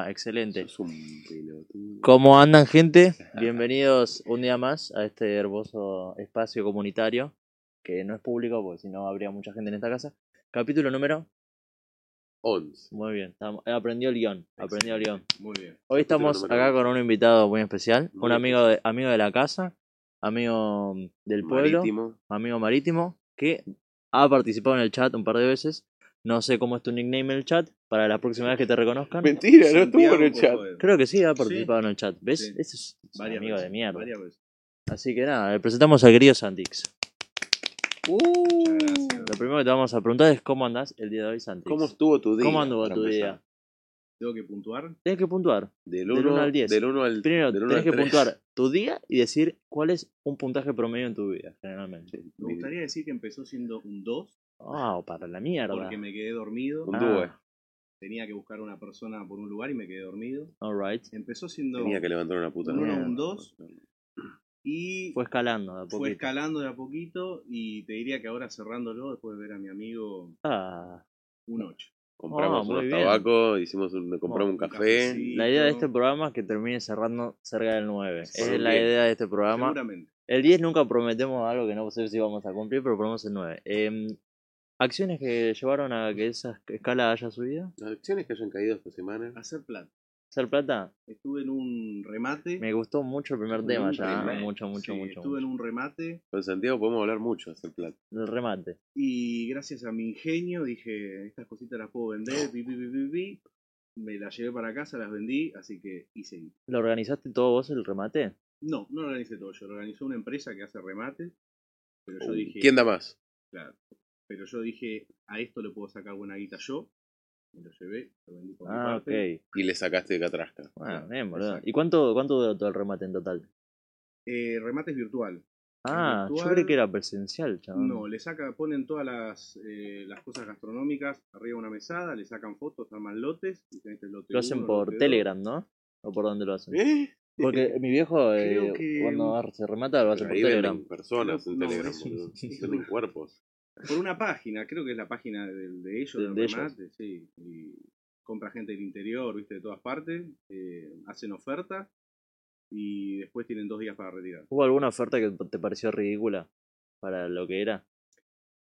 va? Excelente. ¿Cómo andan, gente? Bienvenidos un día más a este hermoso espacio comunitario, que no es público, porque si no habría mucha gente en esta casa. Capítulo número. 11. Muy bien, eh, aprendió el guion. Aprendió el guion. Muy bien. Hoy estamos acá con un invitado muy especial, Muy un amigo de, amigo de la casa, amigo del pueblo, Marítimo. amigo marítimo, que ha participado en el chat un par de veces. No sé cómo es tu nickname en el chat, para la próxima vez que te reconozcan. Mentira, no estuvo en el chat. Creo que sí, ha participado en el chat. ¿Ves? Sí. Ese es un Varias amigo veces, de mierda. varias veces. Así que nada, le presentamos al querido Santix. Gracias. Lo primero que te vamos a preguntar es cómo andás el día de hoy, Santix. ¿Cómo estuvo tu día? ¿Cómo anduvo tu empezar? día? Tengo que puntuar. Tienes que puntuar. Del Del 1 uno al 10. Del 1 al Primero, del uno tenés al que tres. puntuar tu día y decir cuál es un puntaje promedio en tu vida, generalmente. Me gustaría decir que empezó siendo un 2 Ah, para la mierda. porque me quedé dormido. Un Ah. Tenía que buscar una persona por un lugar y me quedé dormido. Alright. Empezó siendo Tenía que levantar una puta. un uno, un dos. y Fue escalando de a fue poquito. escalando de a poquito y te diría que ahora cerrándolo después de ver a mi amigo Ah, un 8. Compramos muy unos tabacos, hicimos un, compramos un Un café. cafecito. la idea de este programa es que termine cerrando cerca del 9. Sí, es la idea de este programa. Seguramente. El 10 nunca prometemos algo que no sé si vamos a cumplir, pero ponemos el 9. Em, ¿Acciones que llevaron a que esa escala haya subido? Las acciones que hayan caído esta semana. Hacer plata. ¿Ser plata? Estuve en un remate. Me gustó mucho el primer tema ya. ¿eh? remate. Mucho, mucho, Sí, mucho. Estuve en mucho. un remate Con Santiago podemos hablar mucho de hacer plata. El remate. y gracias a mi ingenio dije, estas cositas las puedo vender, pi, pi, pi, pi, pi. me las llevé para casa, las vendí, así que hice. ¿Lo organizaste todo vos el remate? No, no lo organicé todo yo, lo organizó una empresa que hace remates, pero yo dije, ¿Quién da más? claro, pero yo dije, a esto le puedo sacar buena guita yo, me lo llevé, lo vendí por mi Ah, ok. parte. Y le sacaste de catrasca. Bueno, bien, boludo. exacto. ¿Y cuánto, cuánto duró todo el remate en total? Eh, remate es virtual. Ah, yo creí que era presencial, chaval. No, le saca, ponen todas las, eh, las cosas gastronómicas arriba de una mesada, le sacan fotos, arman lotes, y tenés el lote Lo hacen uno, por. Telegram, ¿no? ¿O por dónde lo hacen? ¿Eh? Porque mi viejo, eh, Creo que- cuando se remata, lo hace por Telegram. personas en No, Telegram, es- es- Venden cuerpos. Por una página, creo que es la página del- de, ellos, De- de ellos. remate, sí. Y compra gente del interior, viste, de todas partes, eh, hacen oferta y después tienen dos días para retirar. ¿Hubo alguna oferta que te pareció ridícula para lo que era?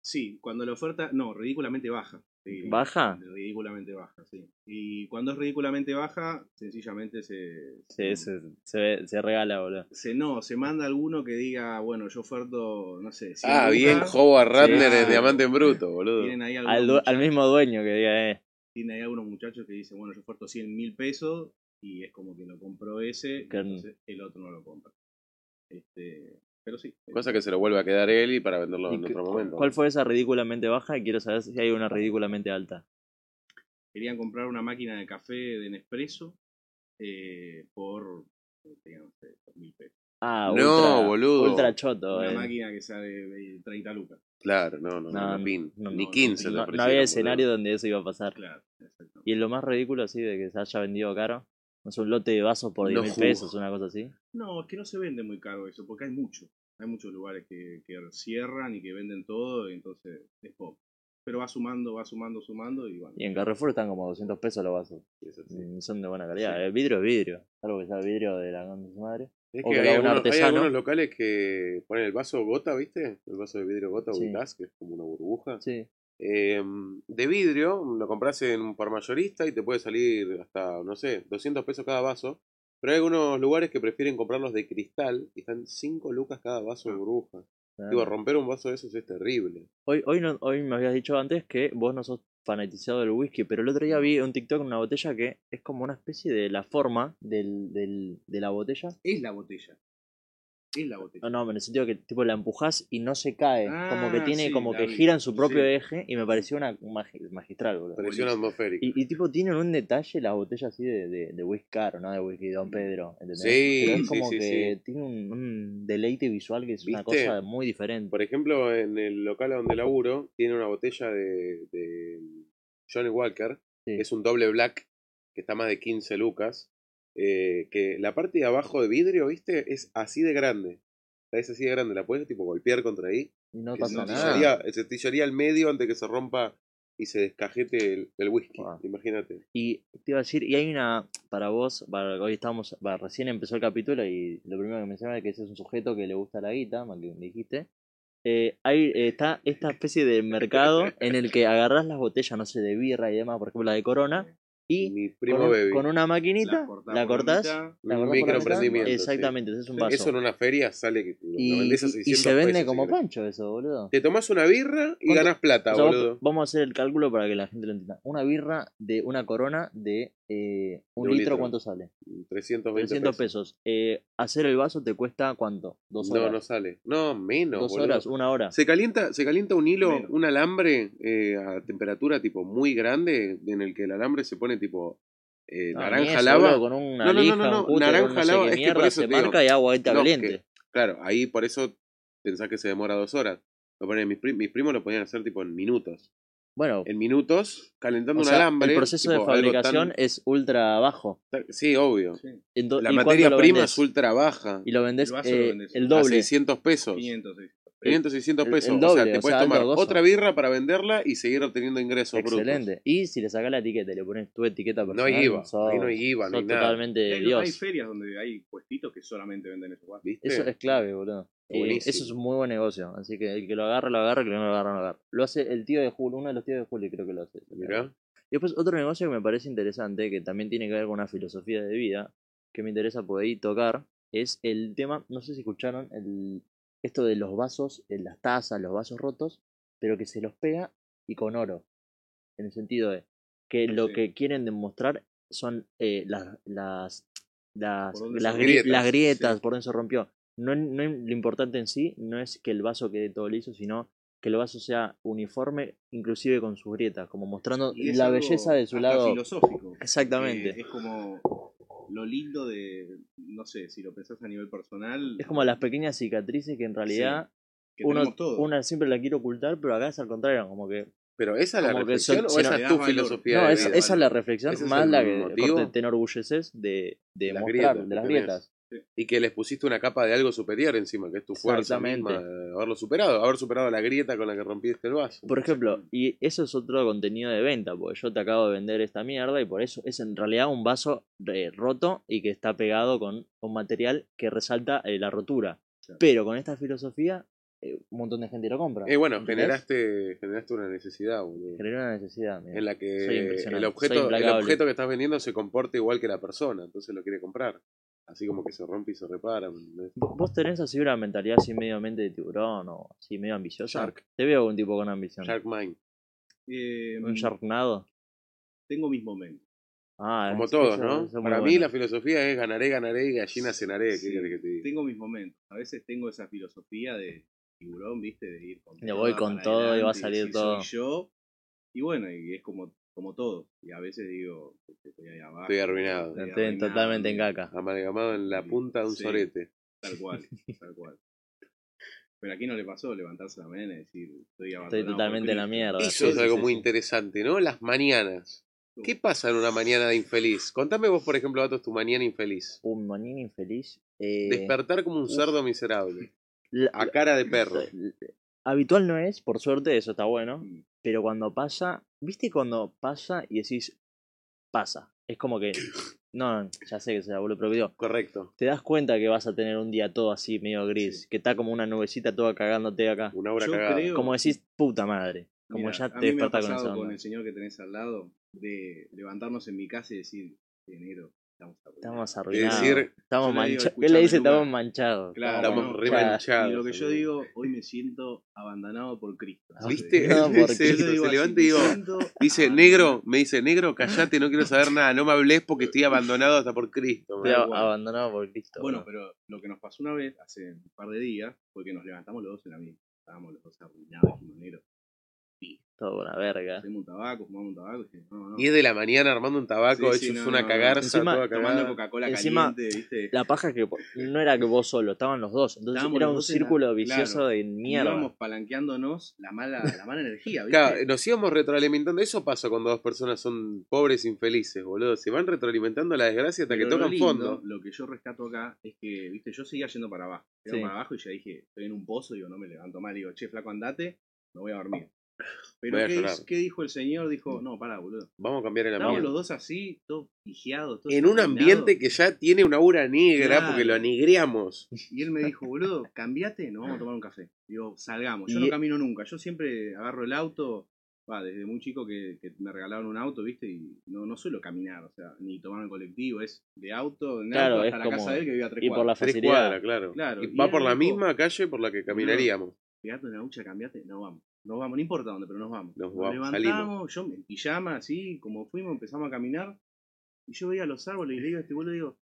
Sí, cuando la oferta, no, ridículamente baja. Sí, ¿Baja? Ridículamente baja, sí. Y cuando es ridículamente baja, sencillamente se... Sí, se, se, ve- se regala, boludo. se no, se manda alguno que diga, bueno, yo oferto, no sé, 100 Ah, bien, Howard Ratner Sí. en Diamante en Bruto, boludo. tienen ahí algunos Al, du- al muchachos- mismo dueño que diga, eh. tiene ahí algunos muchachos que dicen, bueno, yo oferto 100 mil pesos y es como que lo compró ese, Que- entonces el otro no lo compra. Este, pero sí. Cosa que se lo vuelve a quedar él y para venderlo ¿Y en otro momento. ¿Cuál fue esa ridículamente baja? Y quiero saber si hay una ridículamente alta. Querían comprar una máquina de café de Nespresso eh, por, digamos, eh, mil pesos. Ah, No, ultra, boludo. Ultra choto, Una eh. máquina que sale de 30 lucas. Claro, no, no, no, No, pin. no, Ni no, 15 No, no había boludo. escenario donde eso iba a pasar. Claro, exacto. Y lo más ridículo así de que se haya vendido caro. No sé, un lote de vasos por 10 No mil jugo. pesos, una cosa así. No, es que no se vende muy caro eso, porque hay mucho. Hay muchos lugares que, que cierran y que venden todo, y entonces es poco. Pero va sumando, va sumando, sumando y bueno. Y en Carrefour están como 200 pesos los vasos. Mm, Son de buena calidad. Sí. El vidrio es vidrio. Algo que sea vidrio de la concha de su madre. Es O que que hay algunos, hay artesano. algunos locales que ponen el vaso gota, ¿viste? El vaso de vidrio gota Sí. o gas, que es como una burbuja. Sí. Eh, de vidrio, lo compras en un por mayorista y te puede salir hasta, no sé, 200 pesos cada vaso. Pero hay algunos lugares que prefieren comprarlos de cristal y están 5 lucas cada vaso de burbuja. Digo, romper un vaso de esos es terrible. Hoy, hoy, no, hoy me habías dicho antes que vos no sos fanatizado del whisky, pero el otro día vi un TikTok en una botella que es como una especie de la forma del, del, de la botella. Es la botella. Es la botella. No, no, en el sentido que tipo la empujás y no se cae. como que Ah, tiene, sí, como que vi. gira en su propio Sí. eje y me pareció una magi- magistral, boludo. Presión Buenísimo. atmosférica. Y, y tipo tienen un detalle las botellas así de, de, de whisky caro, no de whisky Don Pedro, ¿entendés? Sí, Pero es sí, como sí, que sí. tiene un, un deleite visual que es una cosa muy diferente. Por ejemplo, en el local donde laburo, tiene una botella de, de Johnny Walker, Sí. que es un doble black, que está más de 15 lucas, eh, que la parte de abajo de vidrio, ¿viste? Es así de grande. Es así de grande, la puedes tipo golpear contra ahí. Y no pasa se nada. se tillaría al medio antes que se rompa y se descajete el, el whisky. Wow. Imagínate. Y te iba a decir, y hay una, para vos, para- hoy estamos, va, recién empezó el capítulo y lo primero que mencionaba es que ese es un sujeto que le gusta la guita, más que me dijiste. Eh, hay, eh, está esta especie de mercado en el que agarrás las botellas, no sé, de birra y demás, por ejemplo la de Corona, y Mi con, primo baby. con una maquinita cortás la cortás, mitad. la Un cortás microemprendimiento, sí. exactamente, ese es un vaso. Eso en una feria sale que y, vendés a y- 600 y se vende pesos, como si pancho eso, boludo. Te tomás una birra y ganás plata, O sea, vos- boludo. vamos a hacer el cálculo para que la gente lo entienda. Una birra de una corona de eh, un, litro, litro. ¿cuánto sale? 320 300 pesos. pesos. Eh, hacer el vaso te cuesta cuánto? Dos horas. No, no sale. No, menos, Dos boludo. horas, una hora. Se calienta, se calienta un hilo, Menos. un alambre eh, a temperatura tipo muy grande, en el que el alambre se pone tipo eh, No, naranja eso, lava. con una No, no, no, lija, no, no, naranja con no sé lava, qué es que por mierda, eso se te digo. marca y agua No, caliente. que- claro, ahí por eso pensás que se demora dos horas. Lo ponen, mis, pri- mis primos lo podían hacer tipo en minutos. Bueno, En minutos, calentando o un sea, alambre. el proceso tipo, de fabricación tan- es ultra bajo. Sí, obvio. Sí, La ¿y cuánto materia prima es ultra baja. Y lo vendés El lo eh, vendés el A doble. 600 pesos. 500, sí. 500, 600 el- pesos. el o sea, doble, te o puedes sea, tomar otra birra para venderla y seguir obteniendo ingresos brutos. Excelente. Y si le sacás la etiqueta y le pones tu etiqueta No personal, hay IVA, sos- ahí no hay IVA, no hay nada. totalmente Hay, hay Dios. ferias donde hay puestitos que solamente venden esos vasos. ¿Viste? Eso es clave, boludo. Eh, eso es un muy buen negocio. Así que el que lo agarre, lo agarre, el que no lo agarre, no lo agarre. Lo hace el tío de Julio, uno de los tíos de Julio creo que lo hace. Y después otro negocio que me parece interesante, que también tiene que ver con una filosofía de vida, que me interesa por ahí tocar, es el tema, no sé si escucharon, el, esto de los vasos, eh, las tazas, los vasos rotos, pero que se los pega y con oro. En el sentido de que lo Sí. que quieren demostrar son eh, las, las, las, grietas, las grietas, sí. por donde se rompió. No, no lo importante en sí no es que el vaso quede todo liso, sino que el vaso sea uniforme, inclusive con sus grietas, como mostrando la belleza de su hasta lado. filosófico. Exactamente. Es como lo lindo de, no sé, si lo pensás a nivel personal. Es como las pequeñas cicatrices que en realidad que uno, una siempre la quiere ocultar, pero acá es al contrario, como que Pero esa es la Como que reflexión son- o esa no- es tu filosofía no, de es- vida? esa es la reflexión, más la que te enorgulleces de, de Las mostrar, grietas de las tenés. Y que les pusiste una capa de algo superior encima, que es tu fuerza misma de haberlo superado, haber superado la grieta con la que rompiste el vaso. Por ejemplo, y eso es otro contenido de venta, porque yo te acabo de vender esta mierda y por eso es en realidad un vaso eh, roto y que está pegado con un material que resalta eh, la rotura. Claro. Pero con esta filosofía, eh, un montón de gente lo compra. Eh, bueno, ¿entendés? generaste, generaste una necesidad, boludo. Generó una necesidad. mira. En la que el soy objeto, el objeto que estás vendiendo se comporta igual que la persona, entonces lo quiere comprar. Así como que se rompe y se repara. ¿me entendés? ¿Vo- ¿Vos tenés así una mentalidad así medio mente de tiburón o así medio ambiciosa? Shark. Te veo un tipo con ambición. Shark Mind. Eh, Un Sharknado. Tengo mis momentos. Ah, Como es- todos, eso- ¿no? eso Para mí bueno. la filosofía es ganaré, ganaré y gallina cenaré. ¿Qué Sí, querés que te diga? Tengo mis momentos. A veces tengo esa filosofía de tiburón, ¿viste? De ir con Le voy con todo y va a salir todo. Soy yo. Y bueno, y es como, como todo. Y a veces digo, estoy ahí abajo. Estoy arruinado. estoy Estoy arruinado, totalmente en caca. Amalgamado en la punta de un Sí. sorete. Tal cual, tal cual. Pero aquí no le pasó levantarse la mañana y decir, estoy abandonado. Estoy totalmente en la mierda. Eso sí, es sí, algo sí, muy sí. interesante, ¿no? Las mañanas. ¿Qué pasa en una mañana de infeliz? Contame vos, por ejemplo, Vatos, tu mañana infeliz. Un mañana infeliz. eh, Despertar como un uf. cerdo miserable. la- A cara de perro. la- habitual no es, por suerte, eso está bueno. Mm. Pero cuando pasa, ¿viste cuando pasa y decís, pasa? Es como que, no, ya sé que se la boludo, pero digo, Correcto. te das cuenta que vas a tener un día todo así medio gris, Sí. que está como una nubecita toda cagándote acá. Una hora Yo cagada. creo- Como decís, puta madre. Como Mira, ya a te mí me ha despertás con esa con el señor que tenés al lado de levantarnos en mi casa y decir, enero, estamos arruinados". Estamos arruinados. decir- estamos manchados. ¿Qué le dice? Estamos manchados. Claro, Estamos no, re claro. manchados. Y lo que yo digo, hoy me siento abandonado por Cristo. ¿Viste? No, se así, levanta y digo, dice, abandonado. negro, me dice, negro, callate, no quiero saber nada, no me hables porque estoy abandonado hasta por Cristo. Estoy man". a- igual. abandonado por Cristo. Bueno, pero lo que nos pasó una vez, hace un par de días, fue que nos levantamos los dos en la misma. Estábamos los dos arruinados, negro, Todo una verga. hacemos un tabaco, fumamos un tabaco. Y dije, no, no. 10 de la mañana armando un tabaco, Sí, sí, hecho no, una no, no. cagarza Encima, toda Tomando. Coca-Cola Encima, caliente, ¿viste? La paja que no era que vos solo, estaban los dos. Entonces Estábamos era un la- círculo vicioso claro. de mierda. Íbamos palanqueándonos la mala, la mala energía, ¿viste? Claro, nos íbamos retroalimentando. Eso pasa cuando dos personas son pobres e infelices, boludo. Se van retroalimentando la desgracia hasta que Pero tocan lindo, fondo. Lo que yo rescato acá es que, viste, yo seguía yendo para abajo. Iba Sí. para abajo y ya dije, estoy en un pozo, digo, no me levanto mal. Digo, che, flaco, andate, me voy a dormir. Pero ¿qué, dijo el señor? Dijo, no, pará, boludo. Vamos a cambiar el ambiente. los dos así, todos pijeados. todos En un ambiente que ya tiene una aura negra Claro. porque lo anegreamos. Y él me dijo, boludo, cambiate, nos vamos a tomar un café. Digo, salgamos. Yo Y- no camino nunca. Yo siempre agarro el auto. Va, desde muy chico que, que me regalaron un auto, ¿viste? Y no, no suelo caminar, o sea, ni tomar el colectivo. Es de auto, en Claro, auto es hasta la como- casa de él que vive a tres y por la cuadras. Tres cuadras, claro. Claro, Y y va por la dijo, misma calle por la que caminaríamos. Pegate una ducha, cambiate, no vamos. Nos vamos, no importa dónde, pero nos vamos. Nos Nos, vamos, levantamos, yo en pijama, así, como fuimos, empezamos a caminar. Y yo veía los árboles y le digo a este boludo, digo,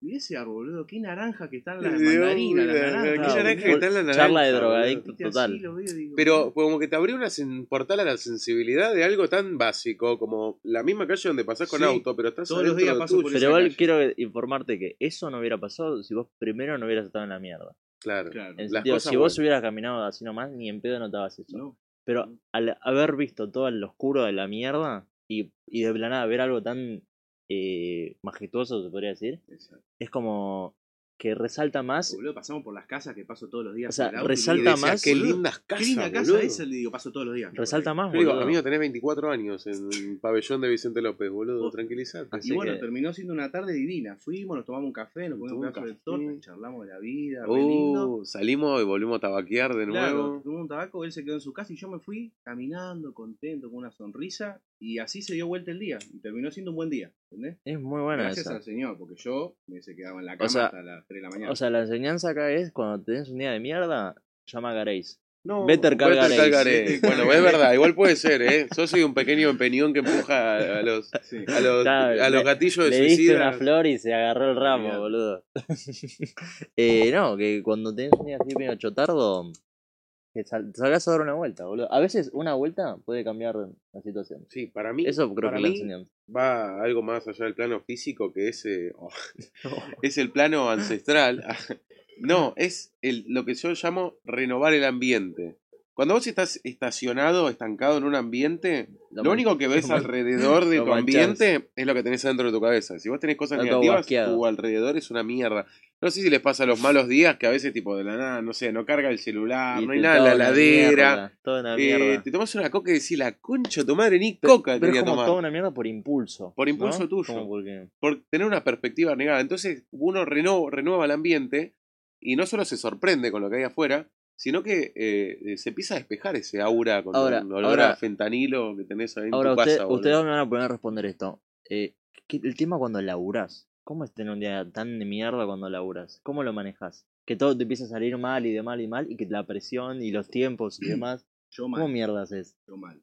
mirá ese árbol, boludo, qué naranja que están las mandarinas, las la- naranjas. qué naranja que full- está en la naranja. charla de drogadicto. Total. así lo veo y digo, Pero como que te abrió una sen- portal a la sensibilidad de algo tan básico como la misma calle donde pasás con Sí. auto, pero estás Todos los días de paso tuyo. por Pero igual calle. quiero informarte que eso no hubiera pasado si vos primero no hubieras estado en la mierda. Claro. Claro, En el Las sentido, cosas si vos buenas. hubieras caminado así nomás, ni en pedo notabas eso. no. Pero al haber visto todo el oscuro de la mierda y, y de la nada ver algo tan eh, majestuoso, se podría decir, Exacto. es como que resalta más. Boludo, pasamos por las casas que paso todos los días. O sea, resalta decía, más- Qué boludo, lindas Qué casas, linda casa boludo. esa, le digo, paso todos los días. Resalta más, Yo digo, boludo. amigo, tenés 24 años en el pabellón de Vicente López, boludo, Vos- tranquilízate. Así Y bueno, que- terminó siendo una tarde divina. Fuimos, nos tomamos un café, nos comimos un pedazo de torta, charlamos de la vida, lindo. Uh, salimos y volvimos a tabaquear de Claro, nuevo. tomamos un tabaco, él se quedó en su casa y yo me fui caminando, contento, con una sonrisa. Y así se dio vuelta el día. Y terminó siendo un buen día, ¿entendés? Es muy buena Gracias esa. al Señor, porque yo me se quedaba en la cama sea, hasta las 3 de la mañana. O sea, la enseñanza acá es cuando tenés un día de mierda, llama a Gareis. No, Better Call Better Call Gareis. Bueno, es verdad, igual puede ser, ¿eh? Yo soy un pequeño empeñón que empuja a, los, Sí. a los, Claro, a los le- gatillos de Le diste suicida. una flor y se agarró el ramo, Olvidate. boludo. eh, no, que cuando tenés un día así medio chotardo, que sal- salgas a dar una vuelta, boludo. A veces una vuelta puede cambiar la situación. Sí, para mí, Eso creo para que es la enseñanza. va algo más allá del plano físico, que es, eh, oh, es el plano ancestral. No, es el, lo que yo llamo renovar el ambiente. Cuando vos estás estacionado, estancado en un ambiente, lo, único que ves alrededor de tu manchás. ambiente es lo que tenés adentro de tu cabeza. Si vos tenés cosas Está negativas, tu alrededor es una mierda. No sé si les pasa a los malos días que a veces, tipo, de la nada, no sé, no carga el celular, Y no hay nada en la toda una heladera. mierda, Toda una eh, mierda. te tomas una coca y decís, la concha de tu madre, ni Pero- coca pero es como tomar. toda una mierda por impulso. Por impulso ¿no? tuyo. Por tener una perspectiva negada. Entonces uno reno- renueva el ambiente y no solo se sorprende con lo que hay afuera, sino que eh, se empieza a despejar ese aura con Ahora- un olor ahora- a fentanilo que tenés ahí en Ahora, tu usted- casa. ustedes me van a poder responder esto. Eh, ¿qué- el tema cuando laburás. ¿Cómo es tener un día tan de mierda cuando laburás? ¿Cómo lo manejas? Que todo te empieza a salir mal y de mal y mal y que la presión y los tiempos y demás. yo ¿Cómo mal, mierda haces? yo mal.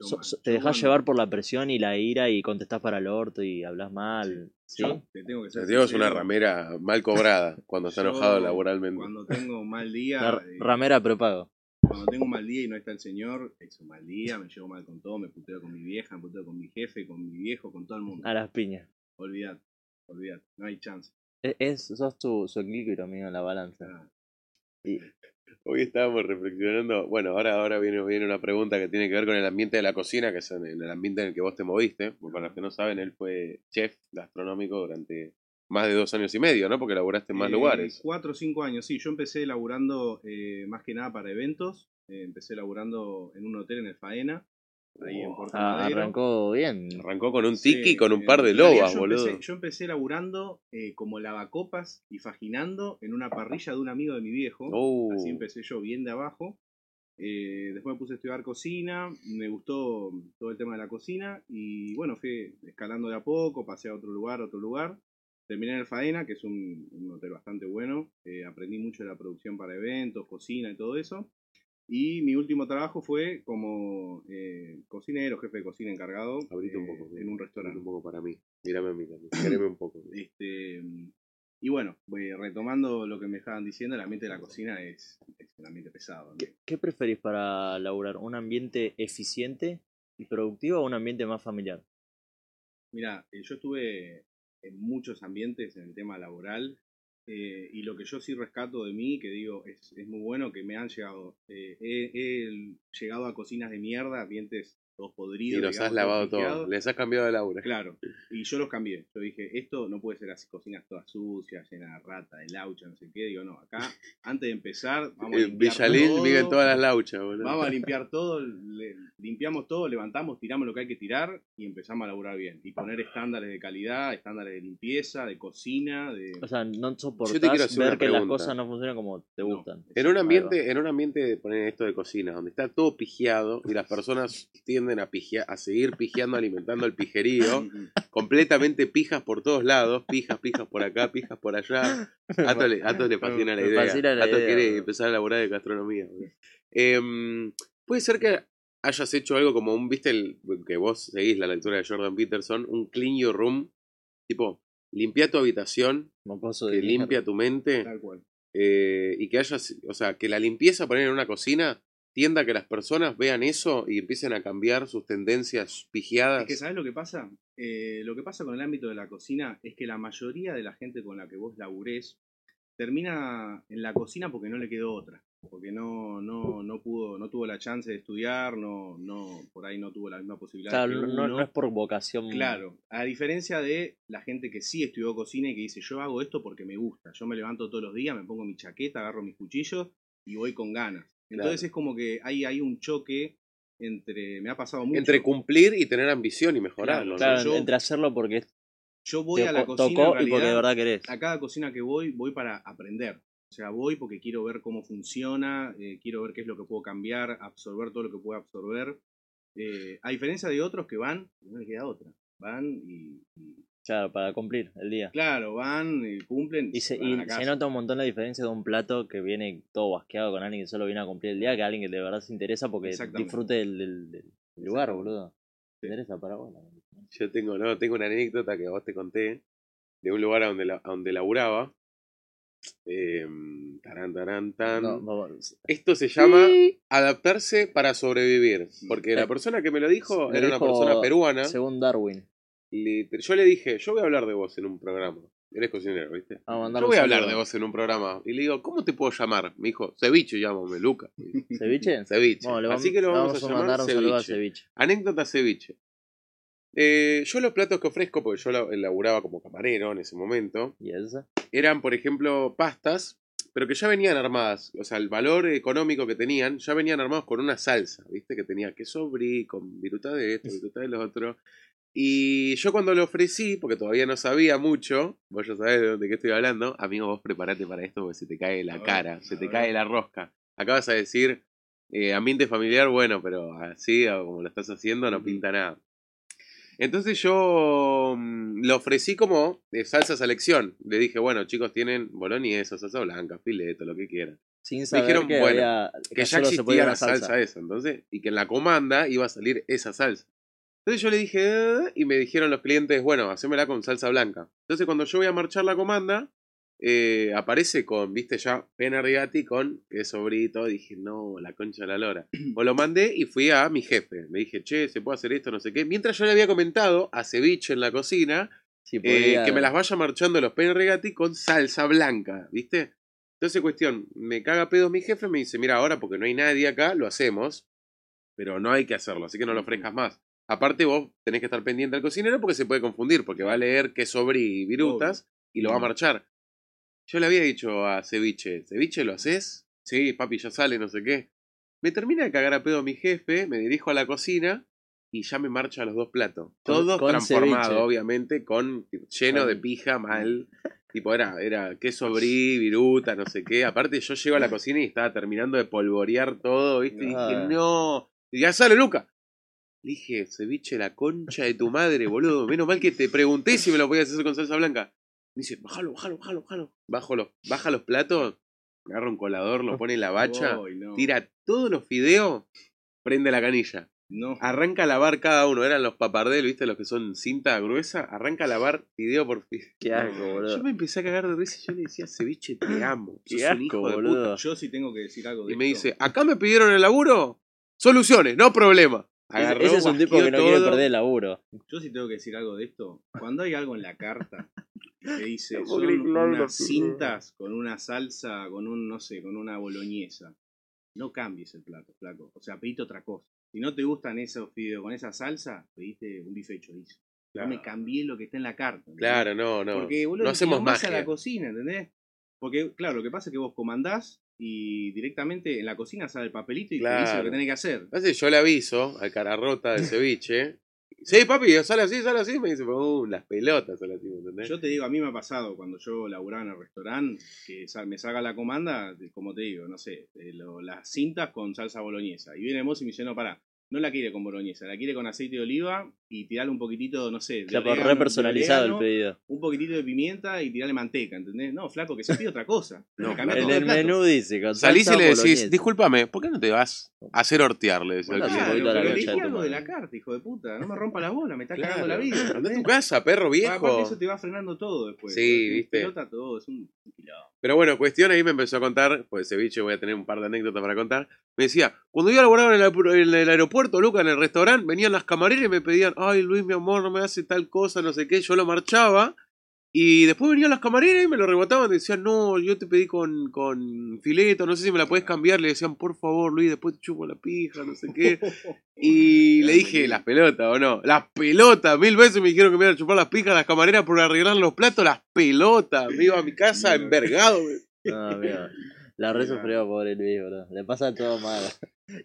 So- mal. ¿Te dejas cuando- llevar por la presión y la ira y contestás para el orto y hablas mal? ¿Sí? Yo te tengo que ser Diego es una ramera mal cobrada cuando está Yo, enojado laboralmente. Cuando tengo un mal día, La eh, ramera prepago. cuando tengo un mal día y no está el señor, es un mal día, me llevo mal con todo, me puteo con mi vieja, me puteo con mi jefe, con mi viejo, con todo el mundo. A las piñas. Olvidate, olvidate, no hay chance. Es, es- sos tu, su equilibrio, amigo, en la balanza. Ah, Y, Hoy estábamos reflexionando, bueno, ahora, ahora viene, viene una pregunta que tiene que ver con el ambiente de la cocina, que es en el ambiente en el que vos te moviste. Porque para los que no saben, él fue chef gastronómico durante más de dos años y medio, ¿no? Porque laburaste en más eh, lugares. Cuatro o cinco años, sí. Yo empecé laburando eh, más que nada para eventos. Eh, empecé laburando en un hotel en el Faena, ahí en Oh, Puerto ah, arrancó bien. Arrancó con un Sí, tiki y con un par de lobas, yo boludo. Empecé, yo empecé laburando eh, como lavacopas y faginando en una parrilla de un amigo de mi viejo. Oh. Así empecé yo bien de abajo. Eh, después me puse a estudiar cocina, me gustó todo el tema de la cocina y bueno, fui escalando de a poco, pasé a otro lugar, a otro lugar. Terminé en el Faena, que es un, un hotel bastante bueno. eh, aprendí mucho de la producción para eventos, cocina y todo eso. Y mi último trabajo fue como eh, cocinero, jefe de cocina encargado Abrite un eh, poco. en un restaurante. un poco para mí. Mírame a mí también. Un poco. Este, y bueno, voy retomando lo que me estaban diciendo, el ambiente de la cocina es, es un ambiente pesado. ¿no? ¿Qué, qué preferís para laburar? ¿Un ambiente eficiente y productivo o un ambiente más familiar? Mira, eh, yo estuve en muchos ambientes en el tema laboral eh, y lo que yo sí rescato de mí, que digo, es, es muy bueno que me han llegado, eh, he, he llegado a cocinas de mierda, ambientes todos Y podridos. los has lavado todos. Les has cambiado de laburo. Claro, y yo los cambié. Yo dije, esto no puede ser así, cocinas todas sucias, llenas de rata, de laucha, no sé qué. Digo, no, acá, antes de empezar, vamos a En limpiar Villalín todo. viven todas las lauchas, boludo. Vamos a limpiar todo, le- limpiamos todo, levantamos, tiramos lo que hay que tirar y empezamos a laburar bien. Y poner estándares de calidad, estándares de limpieza, de cocina, de... O sea, no quiero soportás hacer ver que las cosas no funcionan como te No. gustan. En un ambiente, en un ambiente de poner esto de cocina, donde está todo pigiado y las personas tienden a seguir pigiando, alimentando el pijerío, completamente pijas por todos lados, pijas, pijas por acá, pijas por allá. Ato le, Ato le fascina la idea. fascina la Ato idea, quiere empezar a laburar de gastronomía. Em, Puede ser que hayas hecho algo como un, viste, el, que vos seguís la lectura de Jordan Peterson, un clean your room, tipo, limpia tu habitación, que limpia tu mente. Tal cual. eh, y que hayas, o sea, que la limpieza poner en una cocina tienda a que las personas vean eso y empiecen a cambiar sus tendencias pigiadas. Es que, ¿sabes lo que pasa? Eh, lo que pasa con el ámbito de la cocina es que la mayoría de la gente con la que vos laburés termina en la cocina porque no le quedó otra. Porque no, no, no pudo, no tuvo la chance de estudiar, no, no, por ahí no tuvo la misma posibilidad Claro, que no, no es por vocación. Claro, a diferencia de la gente que sí estudió cocina y que dice, yo hago esto porque me gusta, yo me levanto todos los días, me pongo mi chaqueta, agarro mis cuchillos y voy con ganas. Entonces Claro. es como que hay, hay un choque entre, me ha pasado mucho. Entre cumplir y tener ambición y mejorarlo. ¿no? Claro, yo- entre hacerlo porque yo voy te a la co- cocina, tocó en y porque de realidad, verdad querés. a cada cocina que voy, voy para aprender. O sea, voy porque quiero ver cómo funciona, eh, quiero ver qué es lo que puedo cambiar, absorber todo lo que puedo absorber. Eh, a diferencia de otros que van, no les queda otra. Van y, y- Claro, para cumplir el día. claro, van y cumplen. Y, se, y se nota un montón la diferencia de un plato que viene todo basqueado con alguien que solo viene a cumplir el día que alguien que de verdad se interesa porque disfrute del, del- del lugar, boludo. Sí. ¿Te interesa para vos? Yo tengo, no, tengo una anécdota que a vos te conté de un lugar a donde, la, a donde laburaba. Eh, tarán, tarán, tan. No, vamos. Esto se llama adaptarse para sobrevivir. Porque la Eh, persona que me lo dijo me era una persona peruana. Según Darwin. Yo le dije, yo voy a hablar de vos en un programa. Eres cocinero, ¿viste? Vamos a mandarle Yo voy a hablar de vos en un programa. Y le digo, ¿cómo te puedo llamar? Me dijo, ceviche, llámame, Luca. ¿Ceviche? Ceviche. Bueno, vamos, Así que lo vamos, a llamar mandar un saludo a ceviche. ceviche. Anécdota ceviche. Eh, yo los platos que ofrezco, porque yo la- laburaba como camarero en ese momento, eran, por ejemplo, pastas, pero que ya venían armadas. O sea, el valor económico que tenían, ya venían armados con una salsa, ¿viste? Que tenía queso brie, con viruta de esto, viruta de lo otro. Y yo cuando lo ofrecí, porque todavía no sabía mucho, vos ya sabés de dónde qué estoy hablando, amigo, vos preparate para esto porque se te cae la ver, cara, se te ver. cae la rosca. Acabas a decir, eh, ambiente familiar, bueno, pero así o como lo estás haciendo no pinta nada. Entonces yo mm, lo ofrecí como de salsa selección. Le dije, bueno, chicos, tienen boloñesa, salsa blanca, fileto, lo que quieran. Sin saber dijeron, que, bueno, había, Que ya solo se existía podía la una salsa. esa, entonces, y que en la comanda iba a salir esa salsa. Entonces yo le dije, "Ah", y me dijeron los clientes, bueno, hacémela con salsa blanca. Entonces cuando yo voy a marchar la comanda, eh, aparece con, viste ya, pena rigati con queso brito. Dije, no, la concha de la lora. O lo mandé y fui a mi jefe. Le dije, che, se puede hacer esto, no sé qué. Mientras yo le había comentado a Ceviche en la cocina eh, que me las vaya marchando los pene regati con salsa blanca, ¿viste? Entonces, cuestión, me caga pedo mi jefe, me dice, mira, ahora porque no hay nadie acá, lo hacemos, pero no hay que hacerlo, así que no lo ofrezcas más. Aparte, vos tenés que estar pendiente al cocinero porque se puede confundir, porque va a leer que sobri y virutas y lo va a marchar. Yo le había dicho a Ceviche, ¿Ceviche lo haces? Sí, papi, ya sale, no sé qué. Me termina de cagar a pedo mi jefe, me dirijo a la cocina y ya me marcha los dos platos. Todos transformados, obviamente, con lleno de pija mal. tipo, era, era queso brie, viruta, no sé qué. Aparte, yo llego a la cocina y estaba terminando de polvorear todo, ¿viste? Y Ah. dije, no. Y ya sale, Luca. Le dije, ceviche, la concha de tu madre, boludo. Menos mal que te pregunté si me lo podías hacer con salsa blanca. Me dice, bájalo, bájalo, bájalo, bájalo. Bajo los, baja los platos, agarra un colador, lo pone en la bacha, no. tira todos los fideos, prende la canilla. No. Arranca a lavar cada uno, eran los papardel, ¿viste? Los que son cinta gruesa. Arranca a lavar fideo por fideo. Qué asco, boludo. Yo me empecé a cagar de risa y yo le decía, ceviche, te amo. Qué Sos un asco, hijo de boludo. puta. Yo sí tengo que decir algo de Y me dice, acá me pidieron el laburo, soluciones, no problema. Ese- Agarró, ese es un tipo que no quiere todo. perder el laburo. Yo sí tengo que decir algo de esto. Cuando hay algo en la carta que dice No son claro, unas cintas con una salsa, con un, no sé, con una boloñesa, no cambies el plato, flaco. O sea, pedite otra cosa. Si no te gustan esos fideos con esa salsa, pediste un bife de chorizo. No me cambié lo que está en la carta. ¿entendés? Claro, no, no. Porque, boludo, no hacemos más a la cocina, ¿entendés? Porque, claro, lo que pasa es que vos comandás y directamente en la cocina sale el papelito y te dice lo Claro. que tenés que hacer. Yo le aviso al cara rota del ceviche. Sí, papi, sale así, sale así. Me dice, uh, las pelotas sale así, ¿me entendés? Yo te digo, a mí me ha pasado cuando yo laburaba en el restaurante, que me saca la comanda, como te digo, no sé, lo- las cintas con salsa boloñesa. Y viene mozo y me dice, no, pará, no la quiere con boloñesa, la quiere con aceite de oliva y tirarle un poquitito, no sé, de Ya por orégano, re de personalizado el pedido. un poquitito de pimienta y tirarle manteca, ¿entendés? No, flaco, que se pide otra cosa. No, claro. En el menú dice, con Salís y le decís, discúlpame, ¿por qué no te vas a hacer hortear? Le decís al Bueno, Claro, a la de tu algo de la carta, hijo de puta. No me rompa la bola, me está Claro. cagando la vida. Andá a tu casa, perro Aparte viejo. eso te va frenando todo después. Sí, viste. Pelota todo, es un. Pero bueno, cuestión ahí me empezó a contar, pues ceviche voy a tener un par de anécdotas para contar. Me decía, cuando yo laboraba en el, aeropu- en el aeropuerto, Luca, en el restaurante, venían las camareras y me pedían, ay Luis, mi amor, no me hace tal cosa, no sé qué. Yo lo marchaba y después venían las camareras y me lo rebotaban. Decían, no, yo te pedí con, con fileto, no sé si me la puedes cambiar. Le decían, por favor, Luis, después te chupo la pija, no sé qué. Y le dije, las pelotas o no. Las pelotas. Mil veces me dijeron que me iban a chupar las pijas las camareras por arreglar los platos. Las pelotas. Me iba a mi casa envergado. No, mira. La re sufrió, pobre Luis, bro. Le pasa todo mal.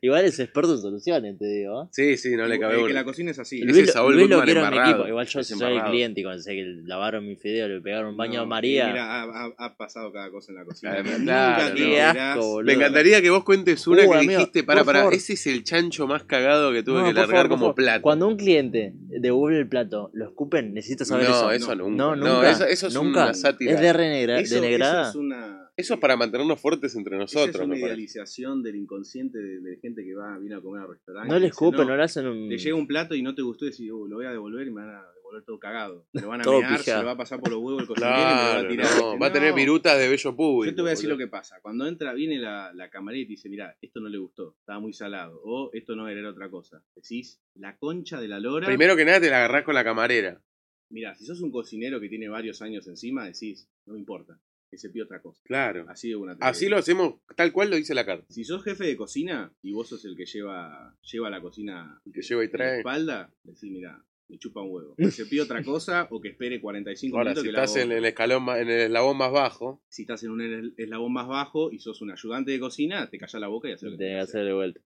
Igual es experto en soluciones, te digo. Sí, sí, no le cabe Es que una. la cocina es así. Ese Luis, Saúl Luis lo quiero en mi equipo. Igual yo Es soy el cliente y cuando sé que lavaron mi fideo, le pegaron un baño a No, María. Mira, ha, ha- ha pasado cada cosa en la cocina. Claro, Nunca no. Qué asco, boludo. Me encantaría que vos cuentes una Uh, que amigo, dijiste, para, para, favor. ese es el chancho más cagado que tuve No, que largar favor, como plato. Cuando un cliente devuelve el plato, ¿lo escupen? Necesito saber no, eso. eso nunca. No, No, nunca. eso, eso es nunca. una sátira. Es de renegra, Eso, es una, Eso es para mantenernos fuertes entre esa es nosotros, una me parece. idealización del inconsciente de, de gente que va viene a comer al restaurante. No le escupen, no, le hacen un. Te llega un plato y no te gustó y decís, "Uh, lo voy a devolver y me van a devolver todo cagado. Me lo van a Todo mear, se lo va a pasar por los huevos el cocinero y me lo va a tirar. no, va a tener No. virutas de bello público. Yo te voy a decir lo que pasa. Cuando entra, viene la, la camarera y te dice, mira, esto no le gustó, estaba muy salado. O esto no era, era otra cosa. Decís, la concha de la lora. Primero que nada te la agarrás con la camarera. Mira, si sos un cocinero que tiene varios años encima, decís, no me importa, que se pide otra cosa. Claro. Así de una. lo hacemos tal cual lo dice la carta. Si sos jefe de cocina y vos sos el que lleva, lleva la cocina El que lleva y en la trae. espalda, decís, mira, me chupa un huevo. Que se pide otra cosa o que espere 45 Ahora, minutos si que la estás hago en el escalón, ma- en el eslabón más bajo, si estás en un es- eslabón más bajo y sos un ayudante de cocina, te callas la boca y haces lo que Tenés que hacer. de vuelta.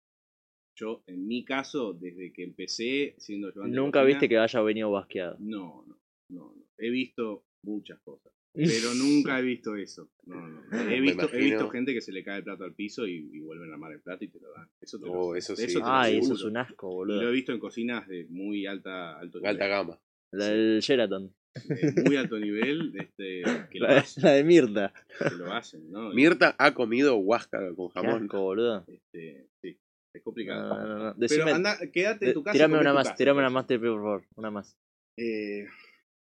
Yo, en mi caso, desde que empecé siendo ayudante de Nunca cocina, viste que haya venido basqueado. No, no, no, no. He visto muchas cosas, pero nunca he visto eso. No, no. He Me visto, he visto gente que se le cae el plato al piso y, y vuelven a armar el plato y te lo dan. Eso te lo Oh, eso sí. te lo Ay, eso es un asco, Y boludo. lo he visto en cocinas de muy alta, alto alta nivel. gama. La del Sheraton. De muy alto nivel, este, que, lo La, hacen, la de Mirta. que lo hacen, ¿no? Y, Mirta ha comido huasca con jamón. asco, boludo. este, sí, es complicado. No, no, no. Pero anda, quédate en tu casa. y tirame una más, tirame una más, te por favor. Una más. Eh,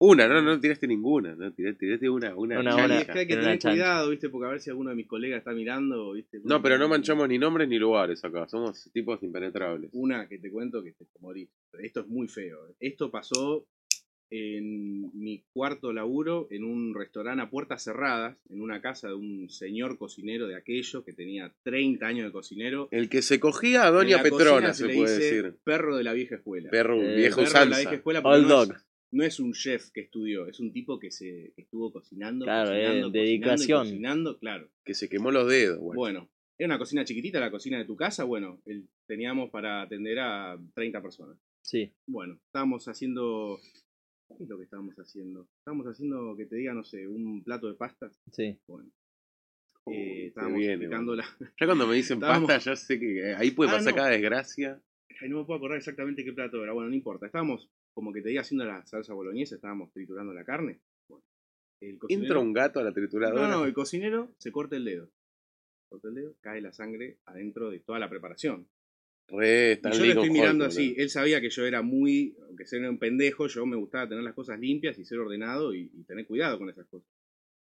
Una, no, no tiraste ninguna. No, tiraste, tiraste una, una, Una, es que hay que tener cuidado, ¿viste? Porque a ver si alguno de mis colegas está mirando, ¿viste? No, pero no manchamos ni nombres ni lugares acá. Somos tipos impenetrables. Una que te cuento que te morís. Esto es muy feo. Esto pasó en mi cuarto laburo en un restaurante a puertas cerradas, en una casa de un señor cocinero de aquellos que tenía 30 años de cocinero. El que se cogía a Doña Petrona, se le puede dice decir. Perro de la vieja escuela. Perro, Eh, vieja Perro de la usanza. vieja escuela porque Old no es- dog. No es un chef que estudió, es un tipo que se que estuvo cocinando, Claro, eh, cocinando, y dedicación. cocinando, claro. Que se quemó los dedos. Bueno. Bueno, era una cocina chiquitita, la cocina de tu casa, bueno, el- teníamos para atender a 30 personas. Sí. Bueno, estábamos haciendo ¿qué es lo que estábamos haciendo? Estábamos haciendo que te diga, no sé, un plato de pasta. Sí. Bueno, Uy, eh, estábamos boludo. la Ya cuando me dicen Estábamos- pasta, ya sé que eh, ahí puede Ah, pasar no. cada desgracia. Ay, no me puedo acordar exactamente qué plato era. Bueno, no importa. Estábamos, como que te diga, haciendo la salsa boloñesa, estábamos triturando la carne. Bueno, el cocinero- Entra un gato a la trituradora. No, no, el cocinero se corta el dedo. Corta el dedo, cae la sangre adentro de toda la preparación. Re, Y yo lo estoy mirando así. Él sabía que yo era muy, aunque ser un pendejo, yo me gustaba tener las cosas limpias y ser ordenado y, y tener cuidado con esas cosas.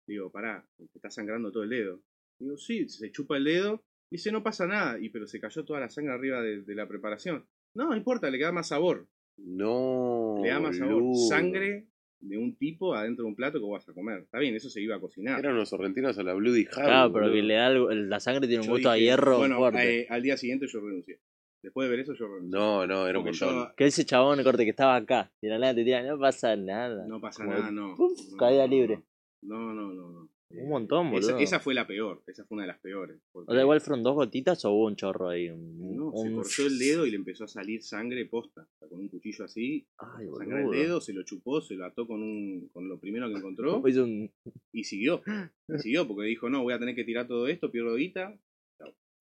Digo, pará, te está sangrando todo el dedo. Digo, sí, se chupa el dedo. Dice, no pasa nada. Y pero se cayó toda la sangre arriba de, de la preparación. No, no importa, le queda más sabor. No. le da más sabor. boludo. Sangre de un tipo adentro de un plato que vos vas a comer. Está bien, eso se iba a cocinar. Eran los sorrentinos a la Bloody Harry. Claro, pero boludo. que le da algo- la sangre tiene un Yo gusto a dije, hierro bueno, fuerte. eh, al día siguiente yo renuncié. Después de ver eso, yo renuncié. No, no, era un Porque montón. yo- Que ese chabón, corte, que estaba acá. Y de la nada te tira, no pasa nada. no pasa Como nada, no. puf, No, caída no, libre. No, no, no, no. Un montón, boludo. Esa, esa fue la peor, esa fue una de las peores. porque O sea, igual fueron dos gotitas o hubo un chorro ahí. Un, no, se cortó el dedo y le empezó a salir sangre posta. O sea, con un cuchillo así, Ay, sangró el dedo, se lo chupó, se lo ató con un con lo primero que encontró un, y siguió. Y siguió porque dijo, no, voy a tener que tirar todo esto, pierdo guita.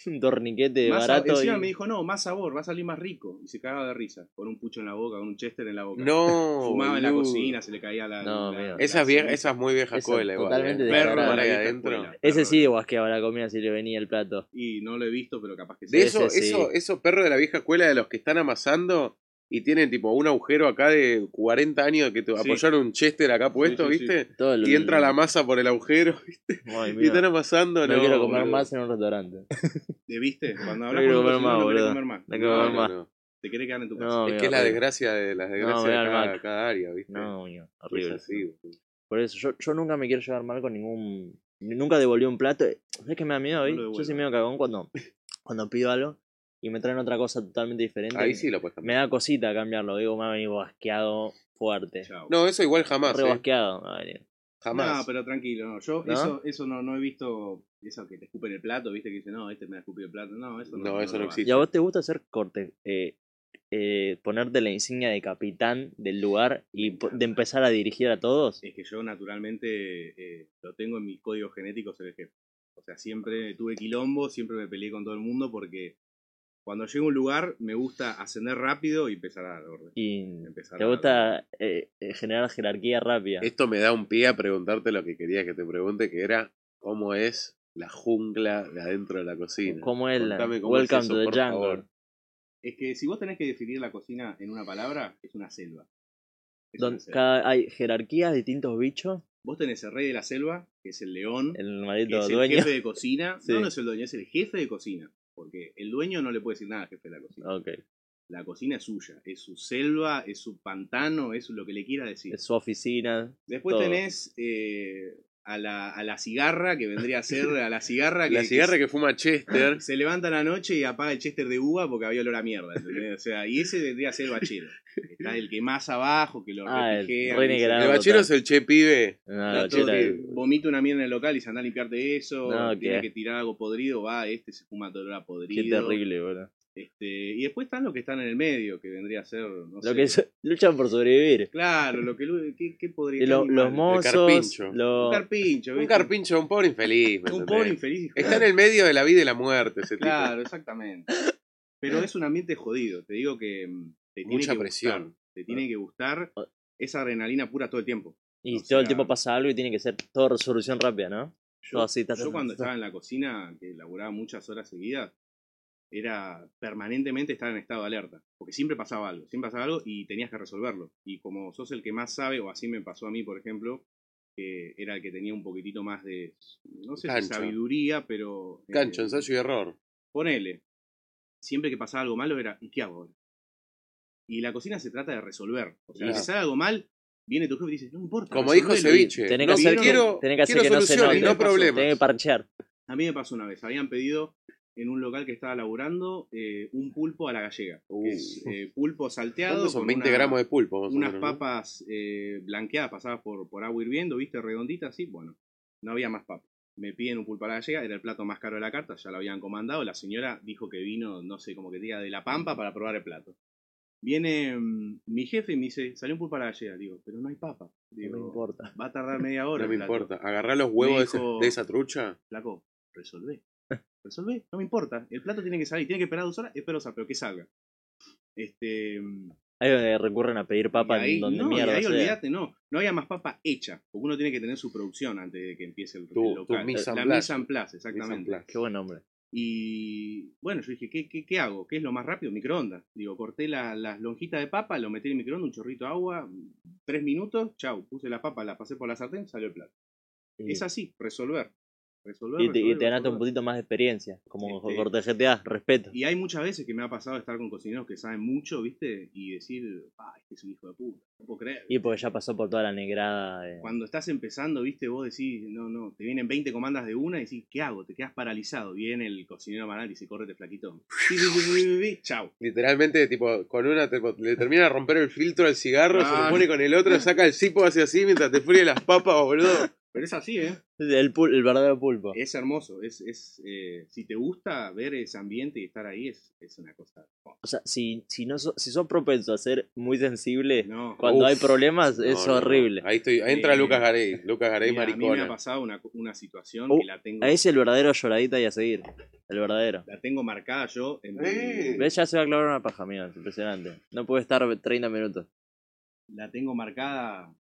Un torniquete Más barato. encima y- me dijo, no, más sabor, va a salir más rico. Y se cagaba de risa, con un pucho en la boca, con un chester en la boca. No. Fumaba en la cocina, se le caía la. No, la- Esas, viejas, ceniza. esas muy vieja Eso, igual. totalmente eh. Perro de ahí vieja adentro. escuela. Ese Perro sí de- guasqueaba la comida si le venía el plato. Y no lo he visto, pero capaz que De sí. eso, Ese sí. eso, esos perros de la vieja escuela de los que están amasando y tienen tipo un agujero acá de 40 años que te Sí. apoyaron un chester acá puesto, sí, sí. ¿viste? Y entra la masa por el agujero Ay, y mira, están amasando. no, No, quiero comer boludo. más en un restaurante. ¿Te viste? Cuando No hablas quiero con un comer más, no boludo. comer más. No quiero No, comer no, más. no. Te querés quedar en tu casa. No, Es amigo, que es la desgracia de las desgracias de cada, cada área, ¿viste? No, es horrible. así, boludo. Por eso, yo, yo nunca me quiero llevar mal con ningún. Nunca devolví un plato. ¿Sabes qué me da miedo No hoy? lo yo soy medio cagón cuando, cuando pido algo y me traen otra cosa totalmente diferente. Ahí sí lo puedes Me cambiar. da cosita cambiarlo. Digo, me ha venido basqueado fuerte. No, eso igual jamás. Re eh. basqueado. me ha venido. Jamás. No, pero tranquilo, no. Yo ¿No? eso, eso no, no he visto, eso que te escupen el plato, viste, que dice, no, este me ha escupido el plato. No, eso no. No, eso no existe. ¿Y a vos te gusta hacer corte? Eh, eh, ponerte la insignia de capitán del lugar y de empezar a dirigir a todos. Es que yo naturalmente eh, lo tengo en mis códigos genéticos el jefe. O sea, siempre tuve quilombo, siempre me peleé con todo el mundo porque cuando llego a un lugar me gusta ascender rápido y empezar a dar orden. Y Empezar te a gusta eh, eh, generar jerarquía rápida. Esto me da un pie a preguntarte lo que quería que te pregunte, que era cómo es la jungla de adentro de la cocina. ¿Cómo es la- Contame cómo es Welcome eso, to the por jungle. favor. Es que si vos tenés que definir la cocina en una palabra, es una selva. Es Donde una selva. cada, hay jerarquías, distintos bichos. Vos tenés el rey de la selva, que es el león, El que es el dueño. jefe de cocina. Sí. No, no es el dueño, es el jefe de cocina. Porque el dueño no le puede decir nada al jefe de la cocina. La cocina es suya, es su selva, es su pantano, es lo que le quiera decir. Es su oficina. Después todo. tenés eh, a, la, a la cigarra, que vendría a ser a la cigarra que, La cigarra que fuma Chester. se levanta a la noche y apaga el chester de uva porque había olor a mierda. ¿entendés? O sea, y ese vendría a ser el bachero. Está el que más abajo, que lo Ah, el. El bachero es el che pibe. No, que vomita una mierda en el local y se anda a limpiarte eso. No, tiene que tirar algo podrido, va, este se fuma todo el olor a podrido. Qué terrible, boludo. Este, y después están los que están en el medio, que vendría a ser, no Lo sé. que luchan por sobrevivir. Claro, lo que ¿qué, qué podría lo- los mozos. carpincho. los- Un carpincho, Un ¿viste? carpincho, un pobre infeliz. ¿me Un entendés? pobre infeliz. Está en el medio de la vida y la muerte ese tipo. Claro, exactamente. Pero es un ambiente jodido. Te digo que mm, te tiene Mucha que presión. gustar, te tiene que gustar esa adrenalina pura todo el tiempo. y o todo el tiempo pasa algo y tiene que ser todo resolución rápida, ¿no? Yo, Todo así, yo cuando ta, ta. estaba en la cocina, que laburaba muchas horas seguidas, era permanentemente estar en estado de alerta. Porque siempre pasaba algo, siempre pasaba algo y tenías que resolverlo. Y como sos el que más sabe, o así me pasó a mí, por ejemplo, que era el que tenía un poquitito más de, no sé si sabiduría, pero... eh, Cancho, ensayo y error. Ponele. Siempre que pasaba algo malo era, ¿y qué hago ahora? Y la cocina se trata de resolver. O sea, Claro. si sale algo mal, viene tu jefe y dice, no importa. Como dijo resolvelo". Ceviche. Tenés no, que hacer, quiero, tenés que, hacer quiero que no se note. no problemas. Tenés que parchear. A mí me pasó una vez, habían pedido en un local que estaba laburando eh, un pulpo a la gallega. que es Uh. eh, pulpo salteado. ¿Cuántos son con 20 una- gramos de pulpo. más o Unas papas eh, blanqueadas pasadas por, por agua hirviendo, viste, redonditas, así. Bueno, no había más papas. Me piden un pulpo a la gallega, era el plato más caro de la carta, ya lo habían comandado. La señora dijo que vino, no sé, como que diga de La Pampa para probar el plato. Viene mm, mi jefe y me dice, salió un pulpo a la gallega. Digo, pero no hay papa. Digo, No me importa. va a tardar media hora. No me plato". importa. Agarrar los huevos de, ese- dijo- de esa trucha. flaco, resolvé. Resolvé, no me importa. El plato tiene que salir, tiene que esperar dos horas, espero, pero que salga. Este. Ahí donde recurren a pedir papa y ahí, en donde no, y mierda ahí sea. olvídate, no. No había más papa hecha, porque uno tiene que tener su producción antes de que empiece el, Tu- el tu local. mise en la place. mise en place, exactamente. Mise en place. Qué buen nombre. Y bueno, yo dije, ¿qué, qué, qué hago? ¿Qué es lo más rápido? Microondas. Digo, corté la- las lonjitas de papa, lo metí en el microondas, un chorrito de agua, tres minutos, chau, puse la papa, la pasé por la sartén, salió el plato. Es así, resolver. Resolver, Y te, y resolver, te ganaste un poquito más de experiencia. Como Este- corte GTA, respeto. Y hay muchas veces que me ha pasado estar con cocineros que saben mucho, ¿viste? Y decir, ah, este es un hijo de puta, no puedo creer. Y porque ya pasó por toda la negrada. de- Cuando estás empezando, ¿viste? Vos decís, no, no, te vienen 20 comandas de una y decís, ¿qué hago? Te quedas paralizado. Viene el cocinero manal y dice, córrete flaquito. Chau. Literalmente, tipo, con una te- le termina de romper el filtro al cigarro, se lo Claro. pone con el otro, saca el cipo hacia así mientras te fríe las papas, boludo. Pero es así, ¿eh? El, pul- el verdadero pulpo. Es hermoso. Es, es, eh, si te gusta ver ese ambiente y estar ahí, es, es una cosa. oh, O sea, si, si, no so- si sos propenso a ser muy sensible, no. cuando Uf. hay problemas No, es no, no. horrible. Ahí, estoy, ahí entra Eh, Lucas Garey. Lucas Garey Mira, a mí me ha pasado una, una situación Uh, que la tengo, Ahí es el verdadero lloradita y a seguir. El verdadero. la tengo marcada yo en Eh. ¿Ves? Ya se va a clavar una paja. Es impresionante. No puede estar 30 minutos. la tengo marcada.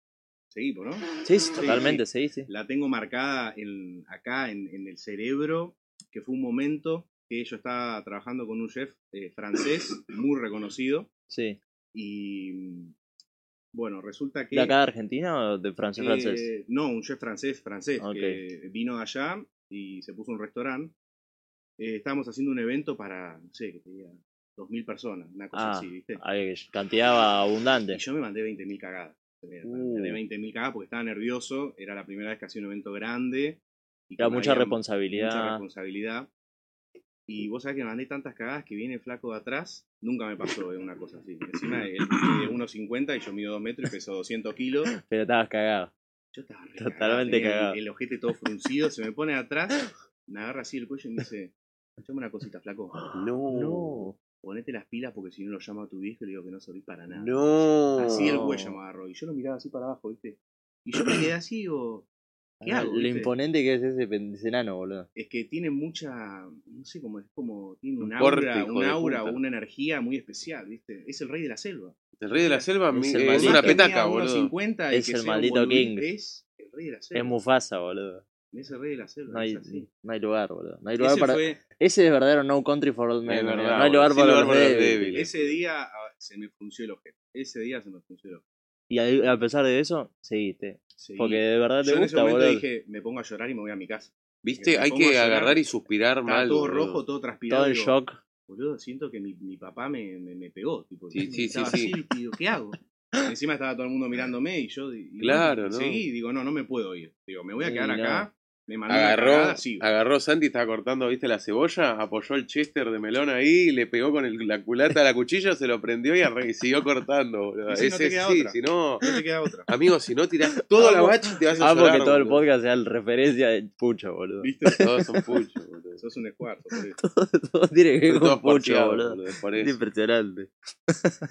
Seguimos, ¿no? Sí, sí, totalmente, sí, sí. La tengo marcada en, acá en, en el cerebro, que fue un momento que yo estaba trabajando con un chef eh, francés muy reconocido Sí. y bueno, resulta que... ¿De acá de Argentina o de francés eh, francés? No, un chef francés, francés, que vino de allá y se puso un restaurante. Eh, estábamos haciendo un evento para, no sé, que tenía 2.000 personas, una cosa Ah, así, ¿viste? hay cantidad abundante. Y yo me mandé 20.000 cagadas. Uh. mandé 20.000 cagadas porque estaba nervioso. Era la primera vez que hacía un evento grande. Y Era mucha responsabilidad. Mucha responsabilidad. Y vos sabés que me mandé tantas cagadas que viene el flaco de atrás. Nunca me pasó eh, una cosa así. Encima él mide 1,50 y yo mido 2 metros y peso 200 kilos. Pero estabas cagado. Yo estaba re Totalmente cagado. El, el ojete todo fruncido. Se me pone atrás. Me agarra así el cuello y me dice: Echame una cosita, flaco. No. No. Ponete las pilas porque si no lo llamo a tu viejo y le digo que no servís para nada. No. Así el cuello me agarró. Y yo lo miraba así para abajo, ¿viste? Y yo me quedé así, digo, ¿qué Ah, hago? Lo viste? imponente que es ese, ese enano, boludo. Es que tiene mucha, no sé cómo es, como, tiene un aura, un aura o una energía muy especial, ¿viste? Es el rey de la selva. El rey de la selva Es mi- una petaca, boludo. 1,50 y Es que el maldito king. Es el rey de la selva. Es Mufasa, boludo. Es el rey de la selva. No hay, es así. no hay lugar, boludo. No hay lugar Ese, para. fue- Ese es verdadero no country for old men. No hay lugar para los lugar para los débiles. débiles. ese día se me frunció el ojete. Ese día se me frunció el ojete. Y a, a pesar de eso, seguiste. Sí. Porque de verdad te yo en ese gusta, momento boludo. dije, me pongo a llorar y me voy a mi casa. ¿Viste? Hay que agarrar y suspirar Estaba mal. todo boludo. rojo, todo transpirado. Todo el digo, shock. Boludo, siento que mi, mi papá me, me, me pegó. Tipo, Sí, sí, estaba sí, sí. así, y digo, ¿qué hago? Encima estaba todo el mundo mirándome y yo. y- Claro, bueno, ¿no? Seguí y digo, no, no me puedo ir. Digo, me voy a Sí, quedar no. acá. Me mandó una Agarró, cagada, sigo. agarró Santi, estaba cortando, viste, la cebolla, apoyó el chester de melón ahí, le pegó con el- la culata a la cuchilla, se lo prendió y, arre- y siguió cortando, boludo. Y si no Ese te queda sí, otra. si no, No te queda otra. amigo, si no tirás toda la bacha y te vas a Amo llorar, que todo el boludo. podcast sea el referencia de Pucho, boludo. ¿Viste? Todos son puchos, boludo. Sos un escuarzo. por eso. todo, todo tiene que ver Todos con Pucho, boludo. boludo, por Es eso. impresionante.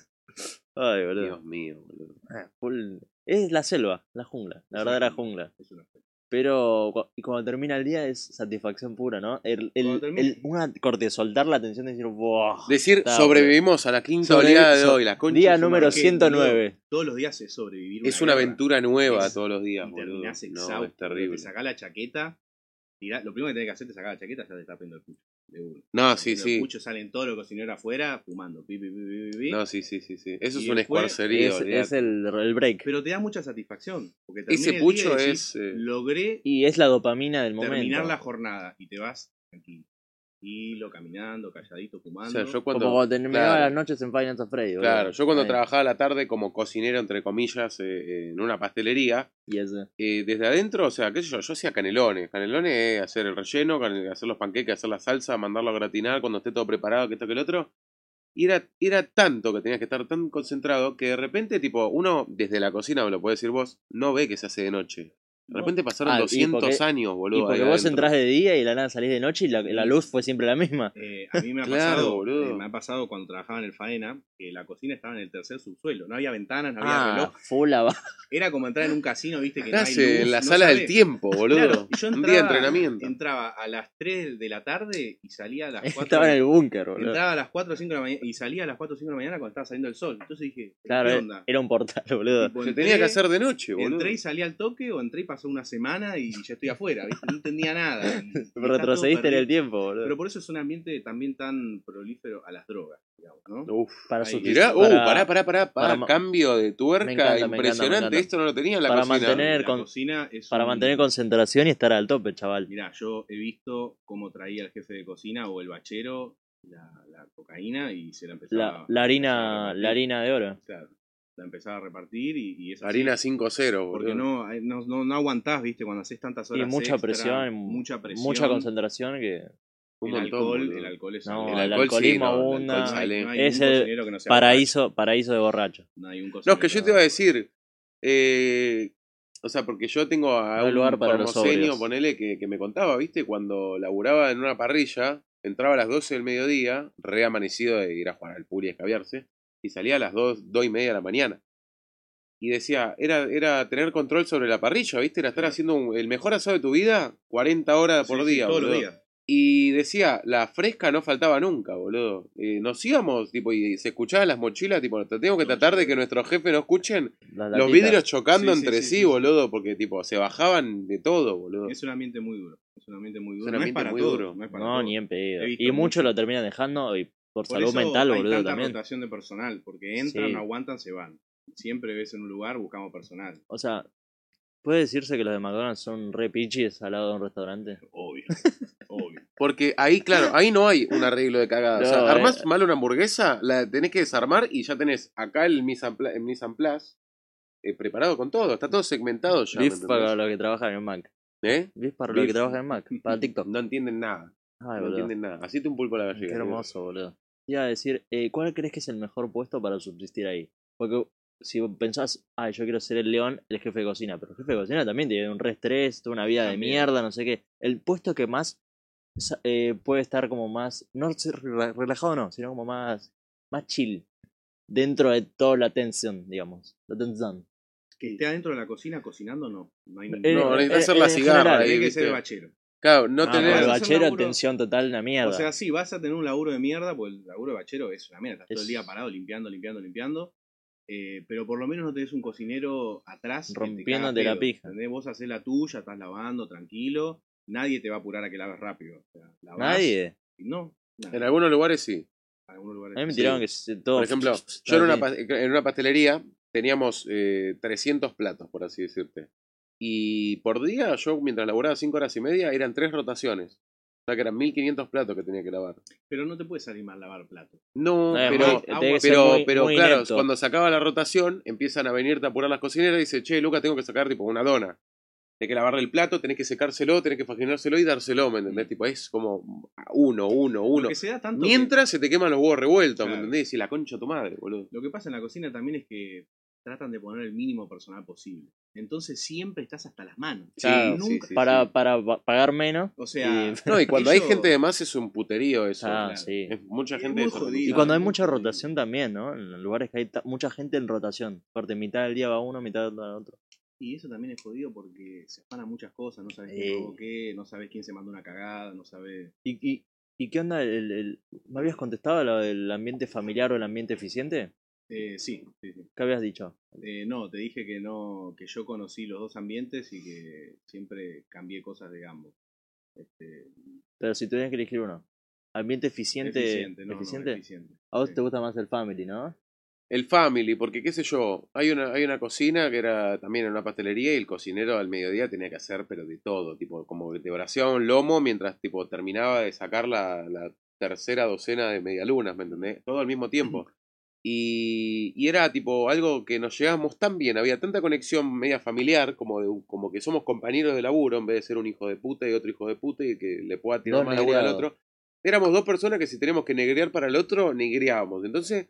Ay, boludo. Dios mío, boludo. Ah, full- Es la selva, la jungla, la verdadera una jungla. Es una fe. Pero cu- y cuando termina el día es satisfacción pura, ¿no? El, el, el- una corte, soltar la atención de decir, ¡wow! Decir, Está, sobrevivimos a la quinta oleada de so- hoy, la concha Día número madre. que, 109. Todos los días es sobrevivir. Es una guerra. aventura nueva Es- todos los días, y boludo. No, es terrible. Te sacás la chaqueta. tirá- lo primero que tenés que hacer es sacar la chaqueta, ya te está prendo el pucho. De uno. No, sí, sí. Pucho salen todos los cocineros afuera fumando. Pi, pi, pi, pi, pi, pi. No, sí, sí, sí, sí. Eso Y es un después escuarcería, Es, el, el break. Pero te da mucha satisfacción. Porque Ese pucho decís, es, eh, Logré Y es la dopamina del momento. terminar la jornada y te vas tranquilo. Tranquilo, caminando, calladito, O fumando. sea, yo cuando... Como cuando terminaba claro. las noches en Final Fantasy. Claro, yo cuando Ahí. trabajaba a la tarde como cocinero, entre comillas, eh, eh, en una pastelería, Y ese. eh, desde adentro, o sea, qué sé yo, yo hacía canelones. Canelones es hacer el relleno, hacer los panqueques, hacer la salsa, mandarlo a gratinar cuando esté todo preparado, que esto que el otro. Y era, era tanto que tenías que estar tan concentrado que de repente, tipo, uno desde la cocina, me lo puedes decir vos, no ve que se hace de noche. De repente pasaron Ah, y 200 porque- años, boludo. Y porque vos adentro. entrás de día y la nada salís de noche y la, la luz fue siempre la misma. Eh, a mí me ha Claro, pasado, boludo. eh, me ha pasado cuando trabajaba en el Faena, que la cocina estaba en el tercer subsuelo. No había ventanas, no había Ah, reloj. Era como entrar en un casino, viste, que no hay luz, en la no sala del tiempo, boludo. Claro, y yo Un entraba, día de entrenamiento. entraba a las 3 de la tarde y salía a las 4 Estaba en el búnker, boludo. Entraba a las 4 o 5 de la mañana y salía a las 4 o 5 de la mañana cuando estaba saliendo el sol. Entonces dije, Claro, ¿qué eh, onda? era un portal, boludo. Tipo, Se tenía que hacer de noche, boludo. Entré y salí al toque o entré y pasó una semana y ya estoy afuera, ¿viste? No entendía nada. Retrocediste en el tiempo, boludo. Pero por eso es un ambiente también tan prolífero a las drogas, digamos. ¿no? Uf. Para. Mirá, uh, para- pará, pará, pará, pará, para ma- cambio de tuerca Me encanta, me encanta, me impresionante. encanta. Esto no lo tenía en la Para cocina. mantener- la con- cocina es Para un- mantener concentración y estar al tope, chaval. Mirá, yo he visto cómo traía el jefe de cocina o el bachero la, la cocaína y se la empezaba La, la a harina, la harina de oro. Claro, la empezaba a repartir y, y es así. Harina 5-0, Porque boludo. no, hay- no, no, no aguantás, viste, cuando haces tantas Y horas mucha extra, presión, mucha presión, mucha concentración que Un el alcohol, el alcohol es No, el alcoholismo el alcohol abunda. no hay, sale. no hay Es el no paraíso, paraíso de borracho. No, hay un No, cocinero es que yo te iba a decir. eh, o sea, porque yo tengo a un lugar para los ponele, que, que me contaba, ¿viste? Cuando laburaba en una parrilla, entraba a las 12 del mediodía, re amanecido de ir a jugar al puri y escabiarse, y salía a las 2, 2 y media de la mañana. Y decía, era, era tener control sobre la parrilla, ¿viste? Era estar haciendo un- el mejor asado de tu vida 40 horas por Sí, sí, día, todos los boludo. días. Y decía, la fresca no faltaba nunca, boludo. Eh, nos íbamos, tipo, y se escuchaban las mochilas, tipo, tenemos que tratar de que nuestros jefes no escuchen los vidrios chocando Sí, entre sí, sí, sí, sí. boludo, porque, tipo, se bajaban de todo, boludo. Es un ambiente muy duro. Es un ambiente muy Es duro. un no es ambiente para muy duro. No, es para No, todos. ni en pedido. Y muchos mucho. lo terminan dejando y por, Por salud eso mental, hay boludo, tanta también. rotación de personal, porque entran, Sí. no aguantan, se van. Siempre ves en un lugar, buscamos personal. O sea, ¿puede decirse que los de McDonald's son re pichis al lado de un restaurante? Obvio. obvio. Porque ahí, claro, ahí no hay un arreglo de cagada. o No, sea, eh. armás mal una hamburguesa, la tenés que desarmar y ya tenés acá el mise en el mise en place eh, preparado con todo. Está todo segmentado ya. ¿me Beef para los que trabajan en Mac. ¿Eh? Beef para los que trabajan en Mac. Para TikTok. No entienden nada. Ay, no boludo. entienden nada. Así te un pulpo a la gallega. Qué hermoso, boludo. Te Iba a decir, eh, ¿cuál crees que es el mejor puesto para subsistir ahí? Porque si pensás, ay, yo quiero ser el león, el jefe de cocina, pero el jefe de cocina también tiene un re estrés, toda una vida de mierda, no sé qué. El puesto que más eh, puede estar como más, no ser rela- relajado, no, sino como más, más chill, dentro de toda la tensión, digamos. La tensión. Que esté adentro de la cocina cocinando, no. No hay ningún Eh, No, eh, necesitas eh, hacer la cigarra general, ahí, Tiene que ser el bachero. Claro, no Ah, tenés. pero el bachero, laburo- tensión total, una mierda. O sea, sí, vas a tener un laburo de mierda, porque el laburo de bachero es una mierda. Estás todo el día parado limpiando, limpiando, limpiando. Eh, pero por lo menos no tenés un cocinero atrás. que te Rompiéndote la pija. ¿entendés? Vos haces la tuya, estás lavando, tranquilo. Nadie te va a apurar a que la hagas rápido. O sea, lavás Nadie. y No, nada. En algunos lugares sí. En algunos lugares A mí me sí. tiraron que se- todo. Por ejemplo, yo en una, en una pastelería teníamos eh, 300 platos, por así decirte. Y por día, yo mientras laburaba 5 horas y media, eran 3 rotaciones. O sea que eran 1500 platos que tenía que lavar. Pero no te puede salir mal lavar platos. No, No, pero, muy- pero, muy- pero muy claro, inepto. cuando se acaba la rotación, empiezan a venirte a apurar las cocineras y dice, che, Lucas, tengo que sacar tipo una dona. Tenés que lavarle el plato, tenés que secárselo, tenés que faginárselo y dárselo, ¿me entendés? Tipo, es como uno, uno, uno. Se da tanto que- Mientras se te queman los huevos revueltos, ¿me entendés? Y la concha de tu madre, boludo. Lo que pasa en la cocina también es que tratan de poner el mínimo personal posible. Entonces siempre estás hasta las manos. Claro, sí, nunca- sí, para, sí. para pa- pagar menos. O sea, Y- No, y cuando hay gente de más es un puterío eso. Ah, claro. sí. Es mucha Es gente eso. jodido. Y cuando hay mucha rotación también, ¿no? En lugares que hay mucha gente en rotación. Corte, mitad del día va uno, mitad va otro. Y eso también es jodido porque se afanan muchas cosas, no sabes Eh. quién robó qué, no sabes quién se mandó una cagada, no sabes... ¿Y, y, y qué onda? El, el- ¿Me habías contestado lo del ambiente familiar o el ambiente eficiente? Eh, sí, sí, sí. ¿Qué habías dicho? Eh, no, te dije que no, que yo conocí los dos ambientes y que siempre cambié cosas de ambos. Este, Pero si tuvieras que elegir uno. Ambiente eficiente. eficiente, no, no, eficiente. A vos Sí. te gusta más el family, ¿no? El family, porque qué sé yo, hay una, hay una cocina que era también en una pastelería y el cocinero al mediodía tenía que hacer, pero de todo, tipo, como braseaba un lomo mientras tipo terminaba de sacar la, la tercera docena de medialunas, ¿me entendés? Todo al mismo tiempo. Y, y era tipo algo que nos llevábamos tan bien, había tanta conexión media familiar, como, de, como que somos compañeros de laburo, en vez de ser un hijo de puta y otro hijo de puta y que le pueda tirar Dos más laburo al otro. Éramos dos personas que si teníamos que negrear para el otro, negreábamos. Entonces,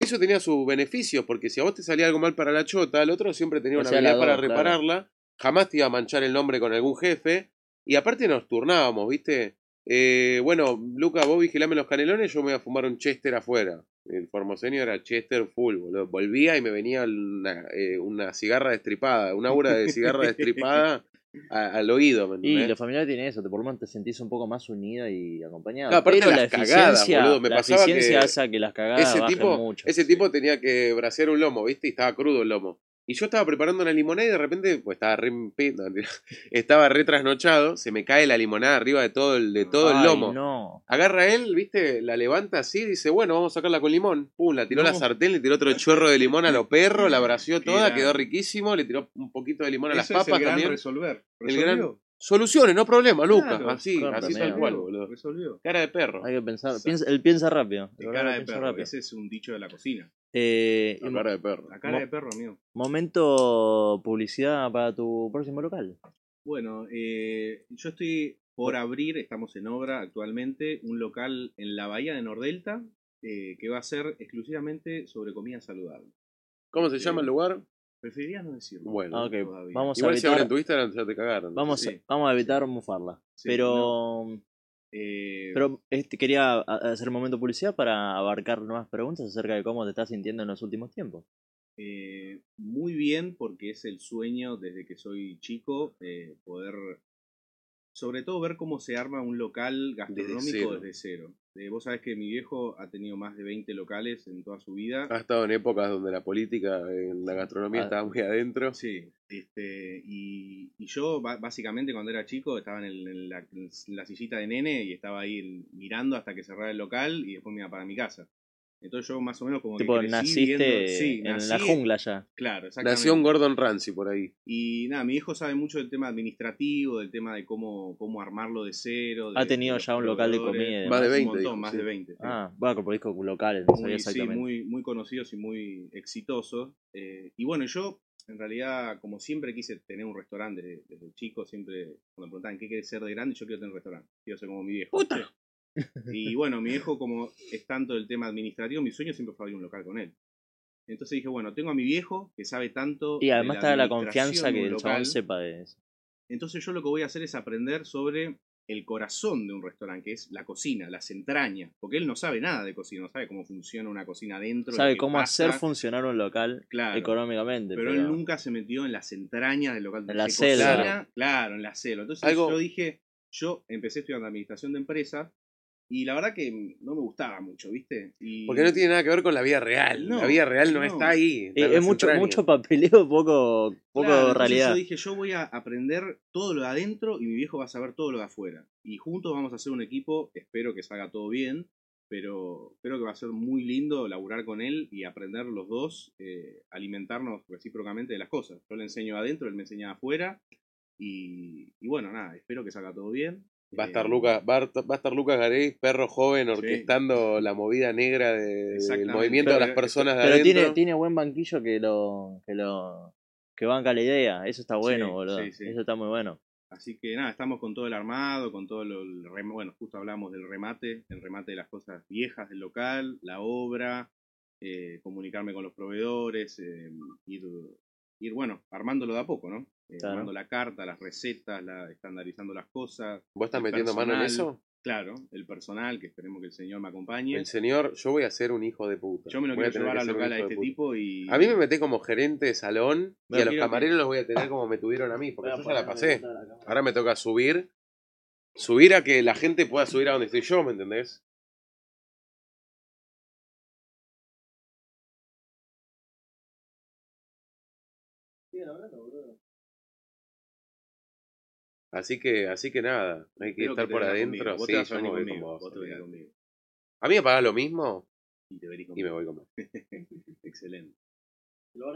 eso tenía sus beneficios, porque si a vos te salía algo mal para la chota, el otro siempre tenía una Hacía habilidad para claro. repararla, jamás te iba a manchar el nombre con algún jefe, y aparte nos turnábamos, ¿viste? Eh, bueno, Luca, vos vigilame los canelones, yo me voy a fumar un Chester afuera. El formoseño era Chester full, boludo. Volvía y me venía una, eh, una cigarra destripada, una aura de cigarra destripada a- al oído, ¿me Y entendés? lo familiar tiene eso, te por lo menos te sentís un poco más unida y acompañada. Aparte Pero las la cagadas, boludo, me la pasaba que hace que las cagadas ese bajen tipo, mucho. ese tipo tenía que brasear un lomo, ¿viste? Y estaba crudo el lomo. Y yo estaba preparando una limonada y de repente, pues estaba re, estaba re trasnochado, se me cae la limonada arriba de todo el, de todo el lomo. no. Agarra él, viste, la levanta así, dice, bueno, vamos a sacarla con limón. Pum, la tiró a la sartén, le tiró otro chorro de limón a los perros, la bració Qué toda, quedó riquísimo, le tiró un poquito de limón a las Eso es papas el gran también. resolver. El gran-. Soluciones, no problema, Lucas. Claro, así, corta, así tal cual, boludo. Resolvió. Cara de perro. Hay que pensar. Piensa, él piensa rápido. El cara de piensa perro. rápido. Ese es un dicho de la cocina. Eh, La cara de perro. La cara de perro, amigo. momento publicidad para tu próximo local. Bueno, eh, yo estoy por abrir, estamos en obra actualmente, un local en la bahía de Nordelta eh, que va a ser exclusivamente sobre comida saludable. ¿Cómo se llama el lugar? Preferiría no decirlo. Bueno. Ah, vamos a Igual si evitar, abren tu Instagram ya te cagaron. vamos, Sí. vamos a evitar mufarla. Sí, pero Eh, pero este, quería hacer un momento publicidad para abarcar nuevas preguntas acerca de cómo te estás sintiendo en los últimos tiempos. eh, muy bien porque es el sueño desde que soy chico eh, poder sobre todo ver cómo se arma un local gastronómico cero. desde cero. Eh, vos sabés que mi viejo ha tenido más de 20 locales en toda su vida. Ha estado en épocas donde la política en la gastronomía Ah. estaba muy adentro. Sí, este, y, y yo básicamente cuando era chico estaba en, el- en la, en la sillita de nene y estaba ahí mirando hasta que cerrara el local y después me iba para mi casa. Entonces yo más o menos como tipo, que crecí naciste viendo- sí, en nací- la jungla ya. Claro, exactamente. Nació un Gordon Ramsay por ahí. Y nada, mi hijo sabe mucho del tema administrativo, del tema de cómo, cómo armarlo de cero. de- Ha tenido ya un local de comida Más de Un 20, montón, dijo, más sí. de 20. sí. Ah, bueno, por discos locales, no muy, sí, muy, muy conocidos y muy exitosos. Eh, y bueno, yo en realidad, como siempre quise tener un restaurante desde, desde chico, siempre cuando me preguntaban qué quieres ser de grande, yo quiero tener un restaurante. Quiero ser como mi viejo. ¡Puta! Y bueno, mi viejo, como es tanto el tema administrativo, mi sueño siempre fue abrir un local con él. Entonces dije, bueno, tengo a mi viejo que sabe tanto. Y de además está la confianza que el local. chabón sepa de eso. Entonces yo lo que voy a hacer es aprender sobre el corazón de un restaurante, que es la cocina, las entrañas, porque él no sabe nada de cocina, no sabe cómo funciona una cocina adentro. lo Sabe cómo pasa, hacer funcionar un local claro, económicamente. pero, Pero, él nunca se metió en las entrañas del local. En la cocina. Claro, en la selva. Entonces Algo- yo dije, yo empecé estudiando administración de empresas y la verdad que no me gustaba mucho, ¿viste? Y... Porque no tiene nada que ver con la vida real. No, la vida real no, no. está ahí. está Eh, es mucho, mucho papeleo, poco, poco Claro, realidad. Yo dije, yo voy a aprender todo lo de adentro y mi viejo va a saber todo lo de afuera. Y juntos vamos a hacer un equipo, espero que salga todo bien, pero creo que va a ser muy lindo laburar con él y aprender los dos, eh, alimentarnos recíprocamente de las cosas. Yo le enseño adentro, él me enseña afuera. Y, y bueno, nada, espero que salga todo bien. Va a estar Eh, Lucas, va a, va a estar Lucas Garay, perro joven, orquestando la movida negra de- del movimiento de Pero- las personas de Pero adentro. tiene, tiene buen banquillo que lo, que lo que banca la idea. Eso está bueno, Sí, boludo. sí, sí. Eso está muy bueno. Así que nada, estamos con todo el armado, con todo lo, el rem- bueno, justo hablamos del remate, el remate de las cosas viejas del local, la obra, eh, comunicarme con los proveedores, eh, ir, ir, bueno, armándolo de a poco, ¿no? Eh, Claro. Armando la carta, las recetas, la, estandarizando las cosas. ¿Vos estás metiendo mano en eso? Claro, el personal, que esperemos que el señor me acompañe. El señor, yo voy a ser un hijo de puta. Yo me lo Voy a quiero tener llevar al ser un local a este tipo y... A mí me meté como gerente de salón y a los que- camareros los voy a tener como me tuvieron a mí, porque yo ya la pasé. Ahora me toca subir. Subir a que la gente pueda subir a donde estoy yo, ¿me entendés? Así que, así que nada, hay que Espero estar te por adentro. conmigo. Vos Sí, te vas a yo me venir voy con conmigo, vos, vos te venís conmigo. A mí me pagas lo mismo Y te venís y me voy con vos. Excelente.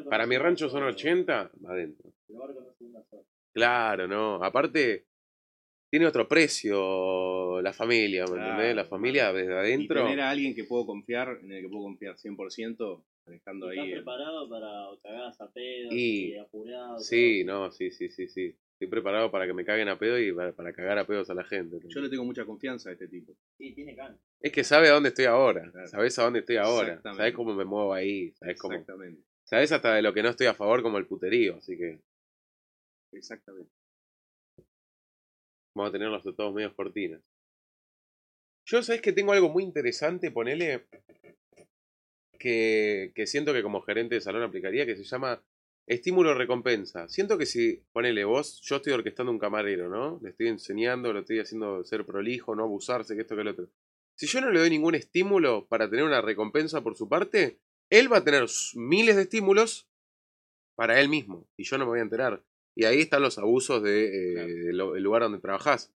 Para mi rancho son 80, adentro. Claro, no. Aparte, tiene otro precio la familia, ¿me Claro, entendés? La familia desde Y adentro. tener a alguien que puedo confiar, en el que puedo confiar 100%, estando ahí. en- preparado para cagar a pedo Y- apurado? Sí, no, sí, sí, sí, sí. Estoy preparado para que me caguen a pedo y para, para cagar a pedos a la gente. Yo le tengo mucha confianza a este tipo. Sí, tiene can. Es que sabe a dónde estoy ahora. Claro. Sabes a dónde estoy ahora. Exactamente. Sabes cómo me muevo ahí. Sabes cómo. Exactamente. Sabes hasta de lo que no estoy a favor, como el puterío. Así que Exactamente. vamos a tenerlos todos medios cortinas. Yo sabes que tengo algo muy interesante, ponele. Que, que siento que como gerente de salón aplicaría, que se llama estímulo recompensa. Siento que si, ponele vos, yo estoy orquestando un camarero, ¿no? Le estoy enseñando, lo estoy haciendo ser prolijo, no abusarse, que esto, que lo otro. Si yo no le doy ningún estímulo para tener una recompensa por su parte, él va a tener miles de estímulos para él mismo y yo no me voy a enterar. Y ahí están los abusos de, eh, Claro. del lo- el lugar donde trabajás.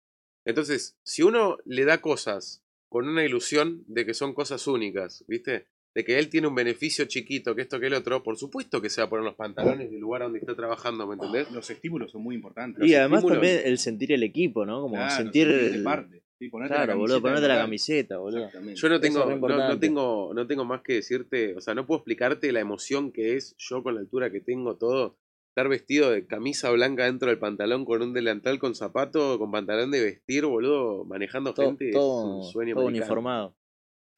Entonces, si uno le da cosas con una ilusión de que son cosas únicas, ¿viste? De que él tiene un beneficio chiquito, que esto, que el otro, por supuesto que se va a poner los pantalones del lugar donde está trabajando, ¿me entendés? Los estímulos son muy importantes. Y además estímulos- también el sentir el equipo, ¿no? Como Claro, sentir. el- parte. Sí, ponerte Claro, la boludo, ponerte la camiseta, boludo. Yo no tengo, es no, no tengo, no tengo más que decirte, o sea, no puedo explicarte la emoción que es yo con la altura que tengo todo, estar vestido de camisa blanca dentro del pantalón con un delantal con zapato, con pantalón de vestir, boludo, manejando Todo, gente, es todo, un sueño todo americano. uniformado.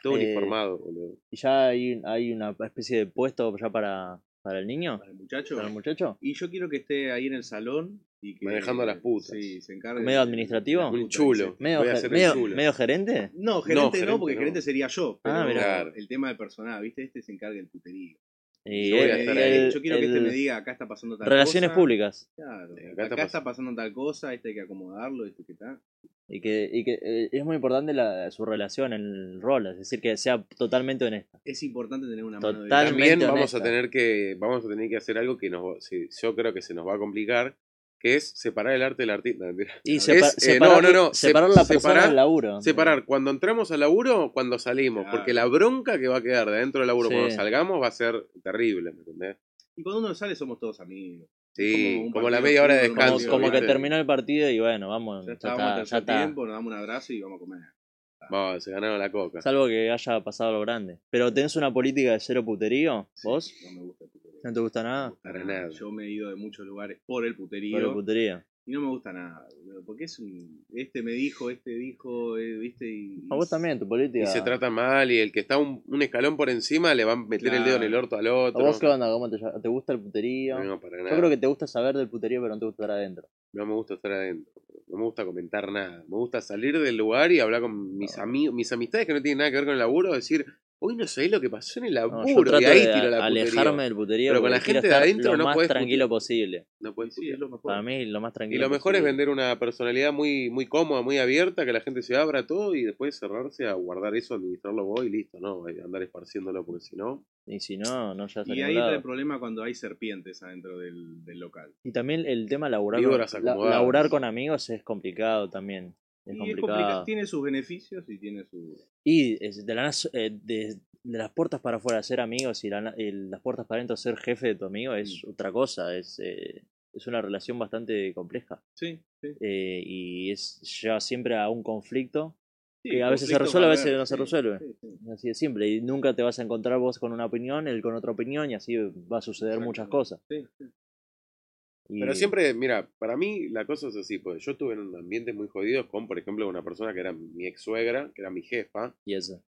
Todo Eh, uniformado, boludo. ¿Y ya hay, hay una especie de puesto ya para, para el niño? Para el muchacho. ¿Para el muchacho? Y yo quiero que esté ahí en el salón y que. Manejando a las putas. Sí, se encargue. ¿Medio administrativo? Un chulo. ¿Medio, Voy a el medio, chulo. medio gerente? No, gerente no, gerente porque no. gerente sería yo. Pero Ah, mirá. El tema del personal, ¿viste? Este se encarga del puterío. Y Yo voy a estar ahí. yo quiero que este me diga, acá está pasando tal Relaciones cosa. públicas. Claro, acá, acá está está, pasando tal cosa, este hay que acomodarlo, este que está. Y que, y que eh, es muy importante la, su relación en el rol, es decir, que sea totalmente honesta. Es importante tener una mano de Total- También Totalmente vamos a honesta. tener que, vamos a tener que hacer algo que nos, sí, yo creo que se nos va a complicar, que es separar el arte del artista. Y Es, eh, separar, no, no, no, se- separar la persona separar- del laburo. Separar cuando entramos al laburo, cuando salimos, Claro. porque la bronca que va a quedar de adentro del laburo Sí. cuando salgamos va a ser terrible, ¿me entendés? Y cuando uno sale somos todos amigos. Sí, Como la media hora de Como, descanso. como que terminó el partido y bueno, vamos, Ya está, está, al ya está. tiempo, nos damos un abrazo y vamos a comer. Vamos, se ganaron la coca. Salvo que haya pasado lo grande. Pero tenés una política de cero puterío, Sí, vos, No me gusta el puterío. no te gusta No me nada, gusta Para nada. nada. Yo me he ido de muchos lugares por el puterío. por el puterío. Y no me gusta nada, boludo, porque es un... Este me dijo, este dijo, eh, viste, y... A vos también, tu política. Y se trata mal y el que está un, un escalón por encima le va a meter el dedo en el orto al ¿A otro. vos qué onda? ¿Cómo te, te gusta el puterío? No, para nada. Yo creo que te gusta saber del puterío, pero no te gusta estar adentro. No me gusta estar adentro. No me gusta comentar nada. Me gusta salir del lugar y hablar con mis amigos, mis amistades que no tienen nada que ver con el laburo, decir, hoy no sabés lo que pasó en el No, laburo. yo trato y ahí de tiro la alejarme putería. del puterío Pero con la gente de estar adentro lo no más podés tranquilo posible. No puedes Sí, lo mejor. Para mí, lo más Y tranquilo lo mejor es vender una personalidad muy, muy cómoda, muy abierta, que la gente se abra todo y después cerrarse a guardar eso, administrarlo vos y listo, ¿no? Que Andar esparciéndolo porque si no. Y si no, no ya Y ahí está el problema cuando hay serpientes adentro del, del local. Y también el tema laburar, la- laburar con amigos es complicado también. Es y es complicado. complicado. Tiene sus beneficios y tiene su... Y es de, la eh, de, de las puertas para afuera ser amigos y la el- las puertas para adentro ser jefe de tu amigo es otra cosa. Es, eh, es una relación bastante compleja. Sí, sí. Eh, y es lleva siempre a un conflicto Sí, que a veces se resuelve, a veces no se sí, resuelve. sí, sí. Así de simple. Y nunca te vas a encontrar vos con una opinión, él con otra opinión, y así va a suceder muchas cosas. Y- Pero siempre, mira, para mí la cosa es así, pues yo estuve en ambientes muy jodidos con, por ejemplo, una persona que era mi ex suegra, que era mi jefa, Y eso.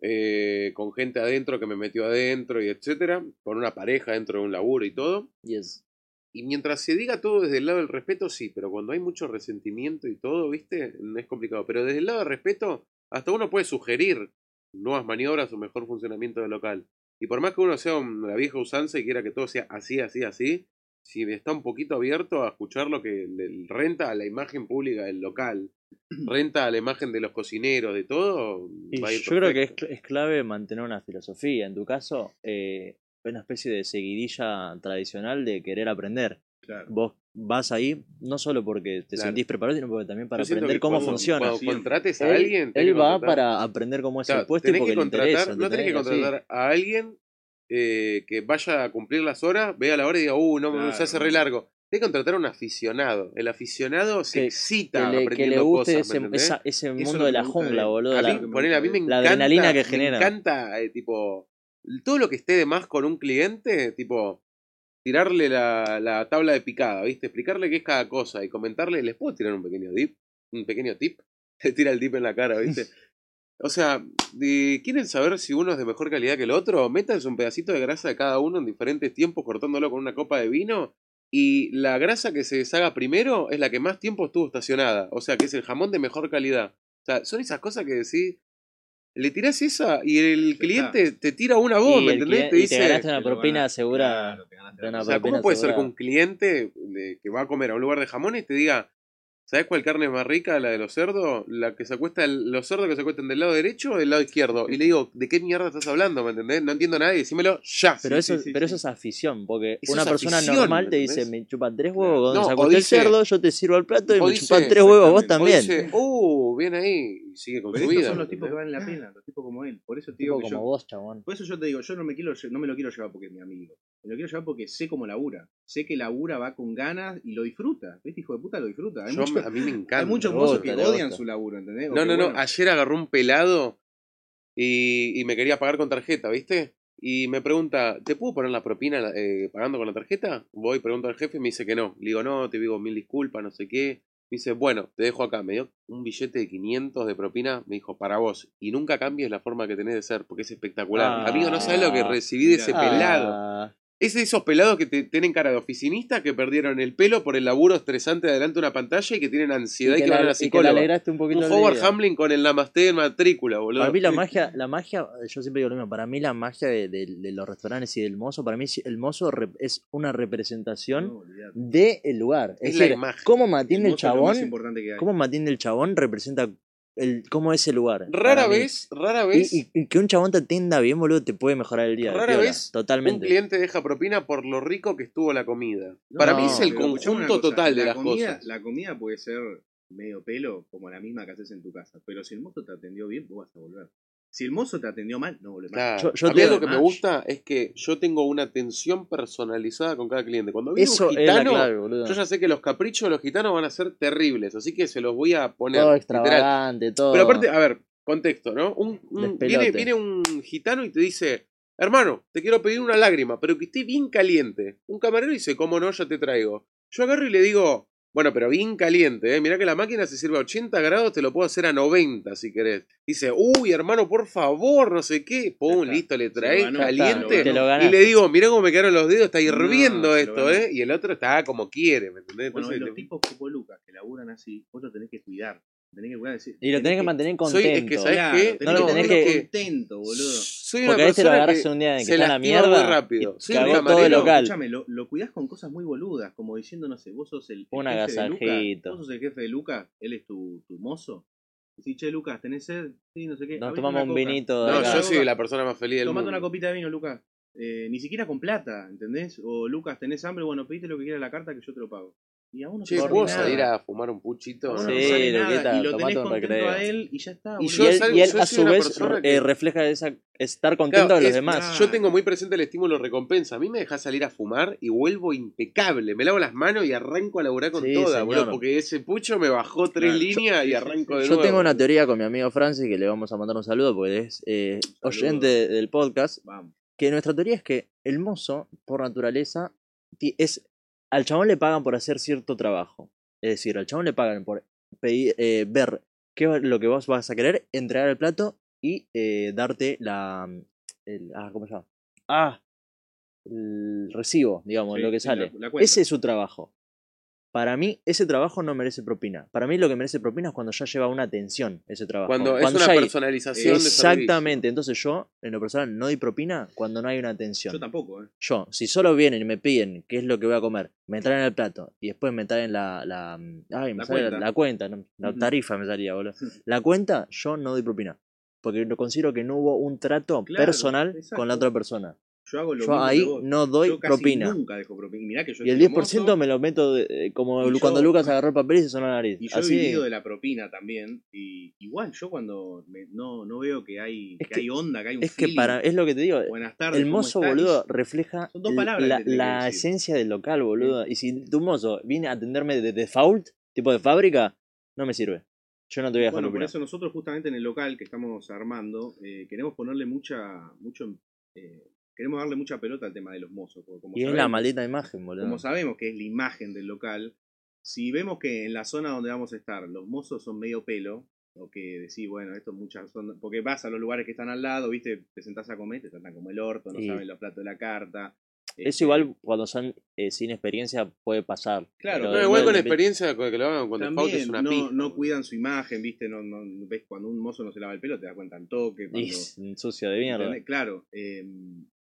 eh, con gente adentro que me metió adentro y etcétera, con una pareja dentro de un laburo y todo. Y es. Y mientras se diga todo desde el lado del respeto, sí, pero cuando hay mucho resentimiento y todo, ¿viste? No es complicado. Pero desde el lado del respeto, hasta uno puede sugerir nuevas maniobras o mejor funcionamiento del local. Y por más que uno sea un- la vieja usanza y quiera que todo sea así, así, así, si está un poquito abierto a escuchar lo que le renta a la imagen pública del local, renta a la imagen de los cocineros, de todo, Y va a ir yo creo que es, es clave mantener una filosofía. En tu caso, eh, una especie de seguidilla tradicional de querer aprender. Claro. Vos vas ahí no solo porque te Claro. sentís preparado, sino porque también para aprender cómo cuando- funciona. Cuando contrates a él alguien, él va contratar- para aprender cómo es Claro, el puesto y porque que le interesa. no tenés que contratar a alguien eh, que vaya a cumplir las horas, vea la hora y diga, uh, no, Claro. se hace re largo. Tenés que contratar a un aficionado. El aficionado se Que- excita Que le, que aprendiendo le guste cosas, ¿me ese, esa- ese mundo de que la me jungla, de- boludo. A la- mí, que me ponele, a mí me gusta La encanta, adrenalina que me genera. encanta, eh, tipo, todo lo que esté de más con un cliente, tipo, tirarle la, la tabla de picada, ¿viste? Explicarle qué es cada cosa y comentarle, ¿les puedo tirar un pequeño dip? Un pequeño tip. Te tira el dip en la cara, ¿viste? O sea, de- ¿quieren saber si uno es de mejor calidad que el otro? Métanse un pedacito de grasa de cada uno en diferentes tiempos cortándolo con una copa de vino y la grasa que se deshaga primero es la que más tiempo estuvo estacionada. O sea, que es el jamón de mejor calidad. O sea, son esas cosas que decís, le tirás esa y el cliente te tira una voz, ¿me entendés? cliente- Te y dice, te ganaste una propina segura. claro, o sea, propina ¿cómo puede ser que un cliente que va a comer a un lugar de jamones te diga, ¿Sabés cuál carne es más rica? La de los cerdos. La que se acuesta, los cerdos que se acuestan del lado derecho o del lado izquierdo. Y le digo, ¿de qué mierda estás hablando? ¿Me entendés? No entiendo nada, decímelo ya. Pero, Sí, eso, sí, sí, pero sí. eso es afición, porque Eso una persona afición, normal ¿me te dice, me chupan tres huevos, cuando No, se acuesta el cerdo, yo te sirvo el plato y me dice- chupan tres huevos vos. O también. dice, uh, bien ahí. Y sigue con Pero su estos vida. son ¿me los tipos que valen la pena, los tipos como él. Por eso te Tipo digo que como yo, vos, chabón. por eso yo te digo, yo no me quiero, no me lo quiero llevar porque es mi amigo. Me lo quiero llevar porque sé cómo labura. Sé que labura va con ganas y lo disfruta. Este hijo de puta lo disfruta. Hay, Yo- a mí me encanta. hay muchos mozos que odian su laburo, ¿entendés? O No, no, no. bueno, Ayer agarró un pelado y, y me quería pagar con tarjeta, ¿viste? Y me pregunta, ¿te puedo poner la propina eh, pagando con la tarjeta? Voy, pregunto al jefe y me dice que no. Le digo, no, te digo mil disculpas, no sé qué. Me dice, bueno, te dejo acá. Me dio un billete de 500 de propina. Me dijo, para vos. Y nunca cambies la forma que tenés de ser, porque es espectacular. Ah. Amigo, no sabes lo que recibí de ese pelado. Es de esos pelados que te, tienen cara de oficinista, que perdieron el pelo por el laburo estresante de delante de una pantalla y que tienen ansiedad y, y que, van a la, la y que le psicóloga. un poquito Un el Howard. Hamlin con el Namaste en matrícula, boludo. Para mí la magia, la magia, yo siempre digo lo mismo, para mí la magia de, de- de los restaurantes y del mozo, para mí el mozo es una representación no, del lugar. Es, Es la decir, imagen. cómo El mantiene el, mozo es lo más chabón, importante que hay. cómo mantiene el chabón representa el cómo es el lugar. Rara vez, rara vez, y- y que un chabón te atienda bien, boludo, te puede mejorar el día. Rara piola, vez un totalmente. cliente deja propina por lo rico que estuvo la comida. No, Para mí es el conjunto cosa, total de la las comida, cosas. La comida puede ser medio pelo, como la misma que haces en tu casa. Pero si el mozo te atendió bien, vos vas a volver. Si el mozo te atendió mal, no más. Claro. Yo- yo a mí te- algo que me gusta es que yo tengo una atención personalizada con cada cliente. Cuando viene Eso un gitano, clave, boludo. yo ya sé que los caprichos de los gitanos van a ser terribles, así que se los voy a poner. todo literal. extravagante, todo. Pero aparte, a ver, contexto, ¿no? Un, un- Despelote. viene, viene un gitano y te dice, hermano, te quiero pedir una lágrima, pero que esté bien caliente. Un camarero dice, ¿cómo no? Ya te traigo. Yo agarro y le digo, bueno, pero bien caliente, ¿eh? Mirá que la máquina se sirve a 80 grados, te lo puedo hacer a 90 si querés. Dice, uy, hermano, por favor, no sé qué. Pum, está. listo, le traes ganó, caliente. lo y le digo, mirá cómo me quedaron los dedos, está hirviendo esto. ¿eh? Y el otro está como quiere, ¿me entendés? Bueno, y Entonces, los le- tipos como Lucas que laburan así, vos lo tenés que cuidar. Tenés que cuidar. decir, Y lo tenés que mantener Soy- contento. es que, ¿sabés Claro, qué? tenés No, que tenés tenerlo que- contento, boludo. Soy una Porque a este lo agarras un día en que se está la mierda. muy rápido. y Soy un todo el local. Escúchame, lo, lo cuidás con cosas muy boludas, como diciendo, no sé, vos sos el, el Un jefe de Lucas, agasajito. vos sos el jefe de Lucas, él es tu, tu mozo. Decís, che, Lucas, ¿tenés sed? Sí, no sé qué. Nos tomamos un coca. vinito de No, acá. yo soy la persona más feliz del Tomate mundo. una copita de vino, Lucas. Eh, ni siquiera con plata, ¿entendés? O Lucas, ¿tenés hambre? Bueno, pedite lo que quieras a la carta que yo te lo pago. Y a uno no Che, ¿puedo salir a fumar un puchito? Sí, no sale nada, y lo tomate tenés contento a él y ya está. Y yo él, salgo- y él, yo a su vez eh, refleja esa, estar contento Claro, de los es- demás. Yo tengo muy presente el estímulo recompensa. A mí me dejas salir a fumar y vuelvo impecable. Me lavo las manos y arranco a laburar con Sí, toda, boludo. Porque ese pucho me bajó tres Claro, yo- líneas y arranco de Yo nuevo. tengo una teoría con mi amigo Francis que le vamos a mandar un saludo porque es eh, oyente del podcast. Vamos. Que nuestra teoría es que el mozo, por naturaleza, es al chabón le pagan por hacer cierto trabajo. Es decir, al chabón le pagan por pedir, eh, ver qué es lo que vos vas a querer, entregar el plato y eh, darte la. el- ah, ¿Cómo se llama? Ah, el recibo, digamos, Sí, lo que sale. la- la cuenta. Ese es su trabajo. Para mí, ese trabajo no merece propina. Para mí, lo que merece propina es cuando ya lleva una atención ese trabajo. Cuando, es una hay- personalización de Exactamente, entonces yo, en lo personal, no doy propina cuando no hay una atención. Yo tampoco, ¿eh? Yo, si solo vienen y me piden qué es lo que voy a comer, me traen el plato y después me traen la. la ay, me La sale cuenta. la, la cuenta, no, la tarifa me salía, boludo. La cuenta, yo no doy propina. Porque considero que no hubo un trato Claro, personal exacto. con la otra persona. Yo hago lo Yo mismo ahí que no doy Yo casi propina. nunca dejo propina. Y mirá que yo Y el soy 10% mozo, me lo meto de- eh, como yo- cuando Lucas agarró el papel y se sonó la nariz. Y yo Así, he vivido de la propina también. Y igual, yo cuando me- no, no veo que hay, que que- hay onda, que hay un es que feeling, para, es lo que te digo, Buenas tardes. el ¿cómo mozo, estás? boludo, refleja Son dos el- palabras la, que que la esencia del local, boludo. Y si tu mozo viene a atenderme de default, tipo de fábrica, no me sirve. Yo no te voy a dejar Bueno, por eso nosotros justamente en el local que estamos armando, eh, queremos ponerle mucha, mucho, eh, queremos darle mucha pelota al tema de los mozos. porque como Y es la maldita imagen, boludo. Como sabemos que es la imagen del local, si vemos que en la zona donde vamos a estar los mozos son medio pelo, o que decís, bueno, esto muchas son. Porque vas a los lugares que están al lado, viste, te sentás a comer, te tratan como el orto, no Sí. saben los platos de la carta. Eso Este, igual cuando son eh, sin experiencia puede pasar. Claro, Pero No, igual con de- experiencia que lo hagan cuando También es una no, no cuidan su imagen, viste, no, no, ves cuando un mozo no se lava el pelo, te das cuenta al toque. Y Cuando, es un sucio de mierda. ¿entendés? Claro, eh,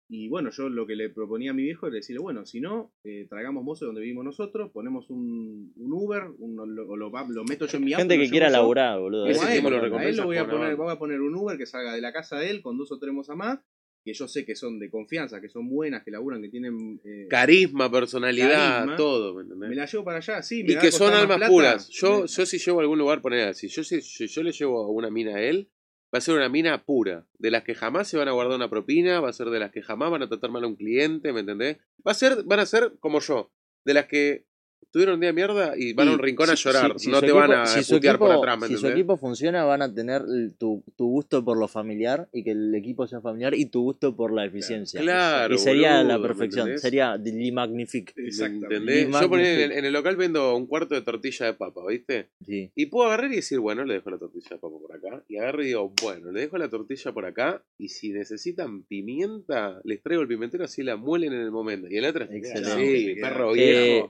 Y bueno, yo lo que le proponía a mi viejo era decirle, bueno, si no, eh, traigamos mozo donde vivimos nosotros, ponemos un, un Uber, un- lo, lo- lo meto yo en mi auto. Gente que quiera laburar, boludo. Ese a él, lo a él lo voy a poner, voy a poner un Uber que salga de la casa de él con dos o tres mozas más, que yo sé que son de confianza, que son buenas, que laburan, que tienen... eh, Carisma, personalidad, Carisma. ¿todo, ¿me entendés? me la llevo para allá, sí. me Y que a son almas plata, puras. Yo, me- yo si llevo a algún lugar, poner así. Yo, si yo, yo le llevo una mina a él, va a ser una mina pura. De las que jamás se van a guardar una propina, va a ser de las que jamás van a tratar mal a un cliente, ¿me entendés? Va a ser, van a ser como yo. De las que tuvieron un día de mierda y van a un rincón a llorar. si- si no te van a si su putear por equipo- atrás, ¿me Si su equipo funciona, van a tener tu, tu gusto por lo familiar y que el equipo sea familiar y tu gusto por la eficiencia. Claro, y sería boludo, la ¿me perfección. Sería le magnifique. ¿Me Exactamente. Yo poner en, en el local vendo un cuarto de tortilla de papa, ¿viste? Sí. Y puedo agarrar y decir, bueno, le dejo la tortilla de papa por acá. Y agarro y digo, bueno, le dejo la tortilla por acá. Y si necesitan pimienta, les traigo el pimentero así la muelen en el momento. Y el otro así, perro Eh,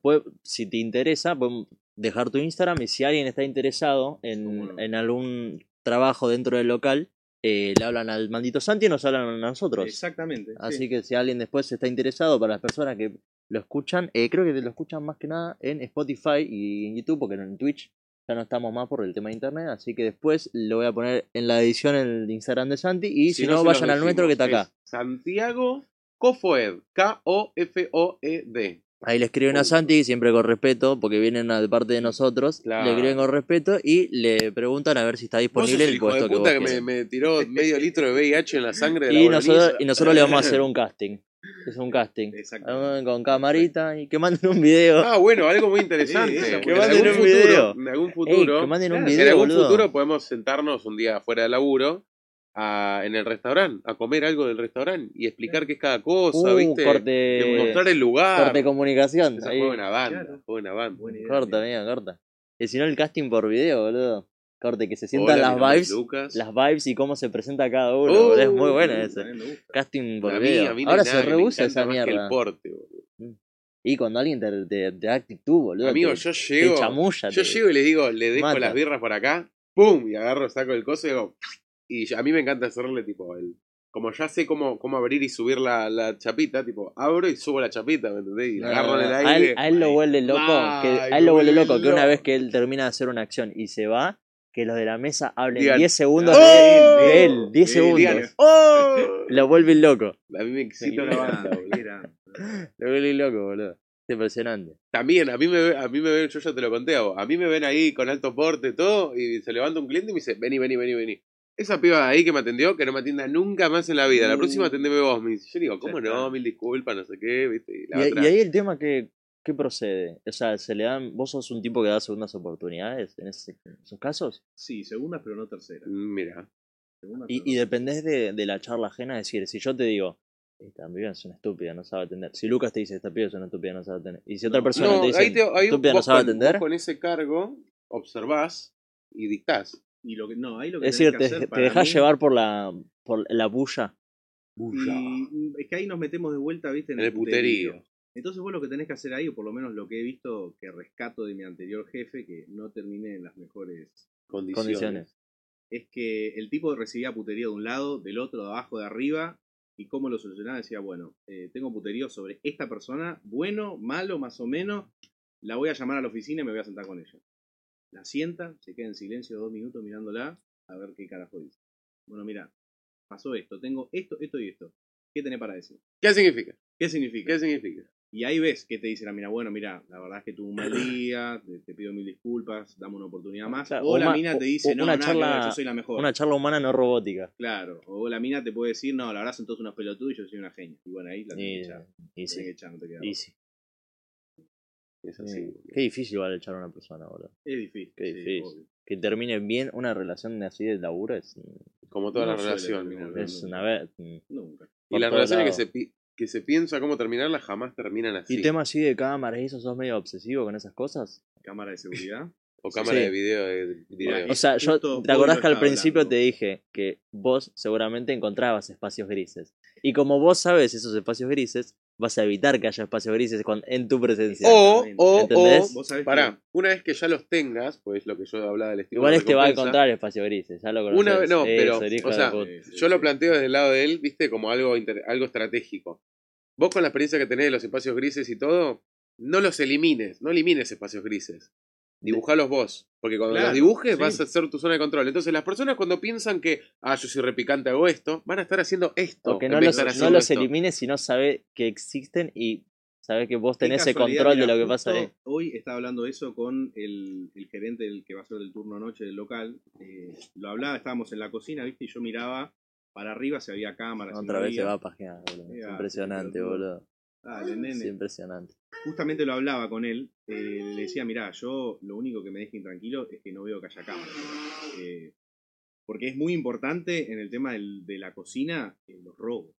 Puede- si te interesa, podemos dejar tu Instagram y si alguien está interesado en, algún trabajo dentro del local, eh, le hablan al maldito Santi y nos hablan a nosotros. Exactamente. Así sí. que si alguien después está interesado, para las personas que lo escuchan, eh, creo que lo escuchan más que nada en Spotify y en YouTube, porque en Twitch ya no estamos más por el tema de internet, así que después lo voy a poner en la edición en el Instagram de Santi y si, no, vayan al nuestro que está acá. es Santiago Cofoed. K-O-F-O-E-D. Ahí le escriben a. Santi, siempre con respeto, porque vienen de parte de nosotros, Claro. le escriben con respeto y le preguntan a ver si está disponible el puesto de que, vos que me, tiró medio litro de VIH en la sangre de la Y nosotros, y nosotros le vamos a hacer un casting. Es un casting. Ah, Con camarita y que manden un video. Ah, bueno, algo muy interesante. Sí, que que en manden algún un futuro, video. En algún Ey, futuro, que manden un claro, video, en algún boludo. futuro podemos sentarnos un día fuera de laburo a- en el restaurante, a comer algo del restaurante y explicar qué es cada cosa, Uh, ¿viste? corte, mostrar el lugar. corte comunicación. Esa ahí. fue buena banda, Claro. fue buena banda. Idea, Corta, mira, corta. Y si no, el casting por video, boludo. Corte, que se sientan Hola, las vibes. Lucas. Las vibes y cómo se presenta cada uno. Uh, boludo. es muy buena A ese. mí me gusta. Casting por a mí, video. a mí no hay Ahora nada se rehúsa esa mierda. el porte, boludo. Y cuando alguien te, te, te da actitud, boludo. Amigo, te, yo te llego, chamulla. yo te- llego y le digo, le dejo mata. las birras por acá, ¡pum! Y agarro, saco el coso y digo, y a mí me encanta hacerle tipo el, como ya sé cómo, cómo abrir y subir la, la chapita, tipo, abro y subo la chapita, ¿me entendés? Y la No, agarro en el a, aire. él, a él lo vuelve loco. que, a él lo vuelve loco que una vez que él termina de hacer una acción y se va, que los de la mesa hablen Digan, 10 segundos ¡Oh! de él. 10 Y segundos. digan, ¡Oh! Lo vuelve loco. A mí me excita la banda, boludo. Lo vuelve loco, boludo. Es impresionante. También, a mí me a mí me ven, yo ya te lo conté a vos, a mí me ven ahí con alto porte, todo, y se levanta un cliente y me dice, vení, vení, vení, vení. Esa piba de ahí que me atendió, que no me atienda nunca más en la vida. La Uh. próxima atendeme vos. Me dice, yo digo, ¿cómo no? Mil disculpas, no sé qué, ¿viste? Y Y, la otra, y ahí el tema que, ¿qué procede? O sea, se le dan, vos sos un tipo que da segundas oportunidades en, ese- en esos casos. Sí, segundas, pero no terceras. "Mm, Mira, Y, y dependés de, de la charla ajena, es decir, si yo te digo, esta piba es una estúpida, no sabe atender. Si Lucas te dice, esta piba es una estúpida, no sabe atender. Y si otra No, persona no, te dice, ahí, te, ahí estúpida, no vos, sabe con, atender. vos con ese cargo observás y dictás. Y lo que, no, ahí lo que Es decir, te, dejas mí- llevar por la, por la bulla. Y mm, es que ahí nos metemos de vuelta, viste, en, el puterío. Entonces vos lo que tenés que hacer ahí, o por lo menos lo que he visto que rescato de mi anterior jefe, que no terminé en las mejores, Condiciones. Condiciones. es que el tipo recibía puterío de un lado, del otro, de abajo, de arriba, y cómo lo solucionaba, decía, bueno, eh, tengo puterío sobre esta persona, bueno, malo, más o menos, la voy a llamar a la oficina y me voy a sentar con ella. La sienta, se queda en silencio dos minutos mirándola, a ver qué carajo dice. Bueno, mira, pasó esto, tengo esto, esto y esto. ¿Qué tenés para decir? ¿Qué significa? ¿Qué significa? ¿Qué significa? Y ahí ves que te dice la mina, bueno, mira, la verdad es que tuve un mal día, te, te pido mil disculpas, dame una oportunidad más. Claro, o o la ma- mina te dice, no, una nada charla- yo soy la mejor. Una charla humana no robótica. Claro, o la mina te puede decir, no, la verdad son todos unos pelotudos y yo soy una genia. Y bueno, ahí la tenés que echar. y La sí, tenés que echar, no te queda y otra. sí. Es así. Sí. Qué difícil vale echar a una persona, boludo. Es difícil. Qué difícil. Que termine bien una relación de así de laburo es, Como todas No las suele relaciones. terminar boludo. es una vez. Nunca. Y las relaciones que se, pi- que se piensa cómo terminarlas jamás terminan así. Y tema así de cámaras y eso, sos medio obsesivo con esas cosas. Cámara de seguridad. O cámara Sí. de video. De, video. O sea, yo, Justo ¿te acordás que al principio hablando. te dije que vos seguramente encontrabas espacios grises? Y como vos sabes esos espacios grises, vas a evitar que haya espacios grises con- en tu presencia. O, o, o, Vos sabés pará, que- una vez que ya los tengas, pues lo que yo hablaba del estilo Igual de este va a encontrar espacios grises, ya lo conoces. Una vez, no, pero, el hijo o sea, yo lo planteo desde el lado de él, viste, como algo, inter- algo estratégico. Vos con la experiencia que tenés de los espacios grises y todo, no los elimines, no elimines espacios grises. Dibujalos vos, porque cuando Claro, los dibujes sí. vas a hacer tu zona de control. Entonces las personas cuando piensan que, ah, yo soy repicante, hago esto, van a estar haciendo esto. O que no los, no los elimines si no sabe que existen y sabes que vos tenés ese casualidad, control de lo que pasa ahí. Hoy estaba hablando eso con el, el gerente del que va a ser el turno noche del local. Eh, lo hablaba, estábamos en la cocina, ¿viste? Y yo miraba para arriba si había cámaras. Otra vez se va a pajear, boludo. Mira, impresionante, boludo. Dale, nene. Es impresionante. Justamente lo hablaba con él. eh, le decía, mirá, yo lo único que me deja intranquilo es que no veo que haya cámaras. Eh, porque es muy importante en el tema del- de la cocina eh, los robos.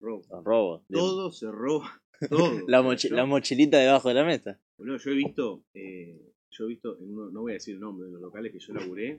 Robos. Los robos. Todo se roba. Todo. La, mochi- Yo- la mochilita debajo de la mesa. Boludo, yo he visto, eh, yo he visto en uno, no voy a decir el nombre de los locales que yo laburé.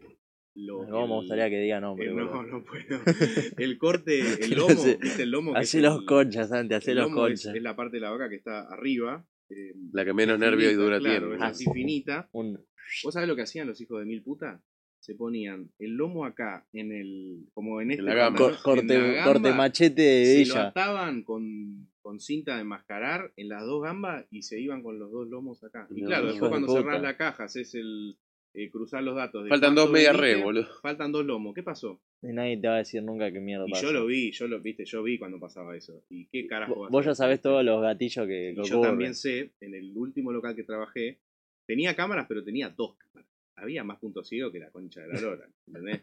Lo, ¿Cómo me el- gustaría que diga nombre, eh, no, boludo? no puedo. El corte, el No lomo. ¿viste el lomo? que Hacé es los conchas, Santi, hacé el los es, conchas. es la parte de la vaca que está arriba. eh, La que menos nervio y dura claro, tiene. es Ah, así sí. finita. Un- ¿Vos sabés lo que hacían los hijos de mil puta? Se ponían el lomo acá, en el. como en este. la gamba. tamaño, cor- en la corte, gamba, corte machete de se lo ataban con, con cinta de enmascarar en las dos gambas y se iban con los dos lomos acá. Y No, claro, después de cuando puta. cerrás la caja, haces el eh, cruzar los datos. de Faltan dos media vendiste, re, boludo. Faltan dos lomos. ¿Qué pasó? Y nadie te va a decir nunca qué mierda Y pasa. yo lo vi, yo lo viste, yo vi cuando pasaba eso. ¿Y qué carajo? Vos vos ya sabés todos los gatillos que, Y yo también sé, en el último local que trabajé, tenía cámaras, pero tenía dos cámaras. Había más puntos ciegos que la concha de la lora, ¿entendés?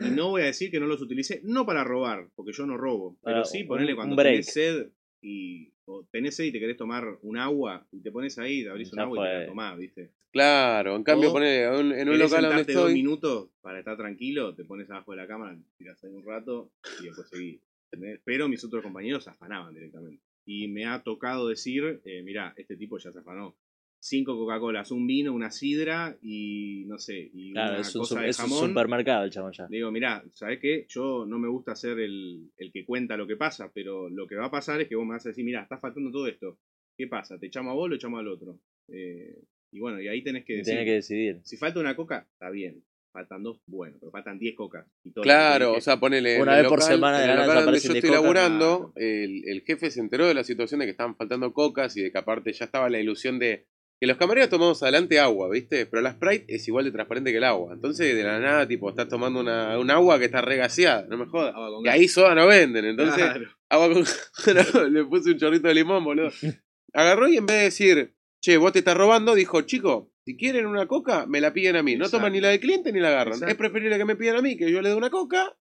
Y no voy a decir que no los utilicé, no para robar, porque yo no robo, pero Para sí ponerle cuando tenés sed y o tenés sed y te querés tomar un agua y te pones ahí, te abrís un agua y te la tomás, ¿viste? Claro, en cambio, O ponele, en un- en un Querés local donde sentarte dos estoy. minutos para estar tranquilo, te pones abajo de la cámara, tirás ahí un rato y después seguís. ¿entendés? Pero mis otros compañeros se afanaban directamente. Y me ha tocado decir, eh, mirá, este tipo ya se afanó. Cinco Coca-Colas, un vino, una sidra y no sé, y Claro, una es un, cosa de es un jamón. supermercado el chabón ya. Le digo, mirá, ¿sabés qué? Yo no me gusta ser el, el que cuenta lo que pasa, pero lo que va a pasar es que vos me vas a decir, mirá, está faltando todo esto. ¿Qué pasa? ¿Te echamos a vos o lo echamos al otro? Eh, y bueno, y ahí tenés que tenés decidir. si falta una coca, está bien. Faltan dos, bueno, pero faltan 10 cocas. Y todo lo Claro, o sea, ponele. Una vez por semana de local donde yo 10 estoy laburando, el, el jefe se enteró de la situación de que estaban faltando cocas y de que aparte ya estaba la ilusión de que los camareros tomamos adelante agua, ¿viste? Pero la Sprite es igual de transparente que el agua. Entonces, de la nada, tipo, estás tomando una, un agua que está regaseada, no me jodas. Y ahí soda no venden, entonces Claro. agua con... le puse un chorrito de limón, boludo. Agarró y en vez de decir, che, vos te estás robando, dijo, chico, si quieren una coca, me la piden a mí. No Exacto. toman ni la del cliente ni la agarran. Exacto. Es preferible que me pidan a mí, que yo le dé una coca,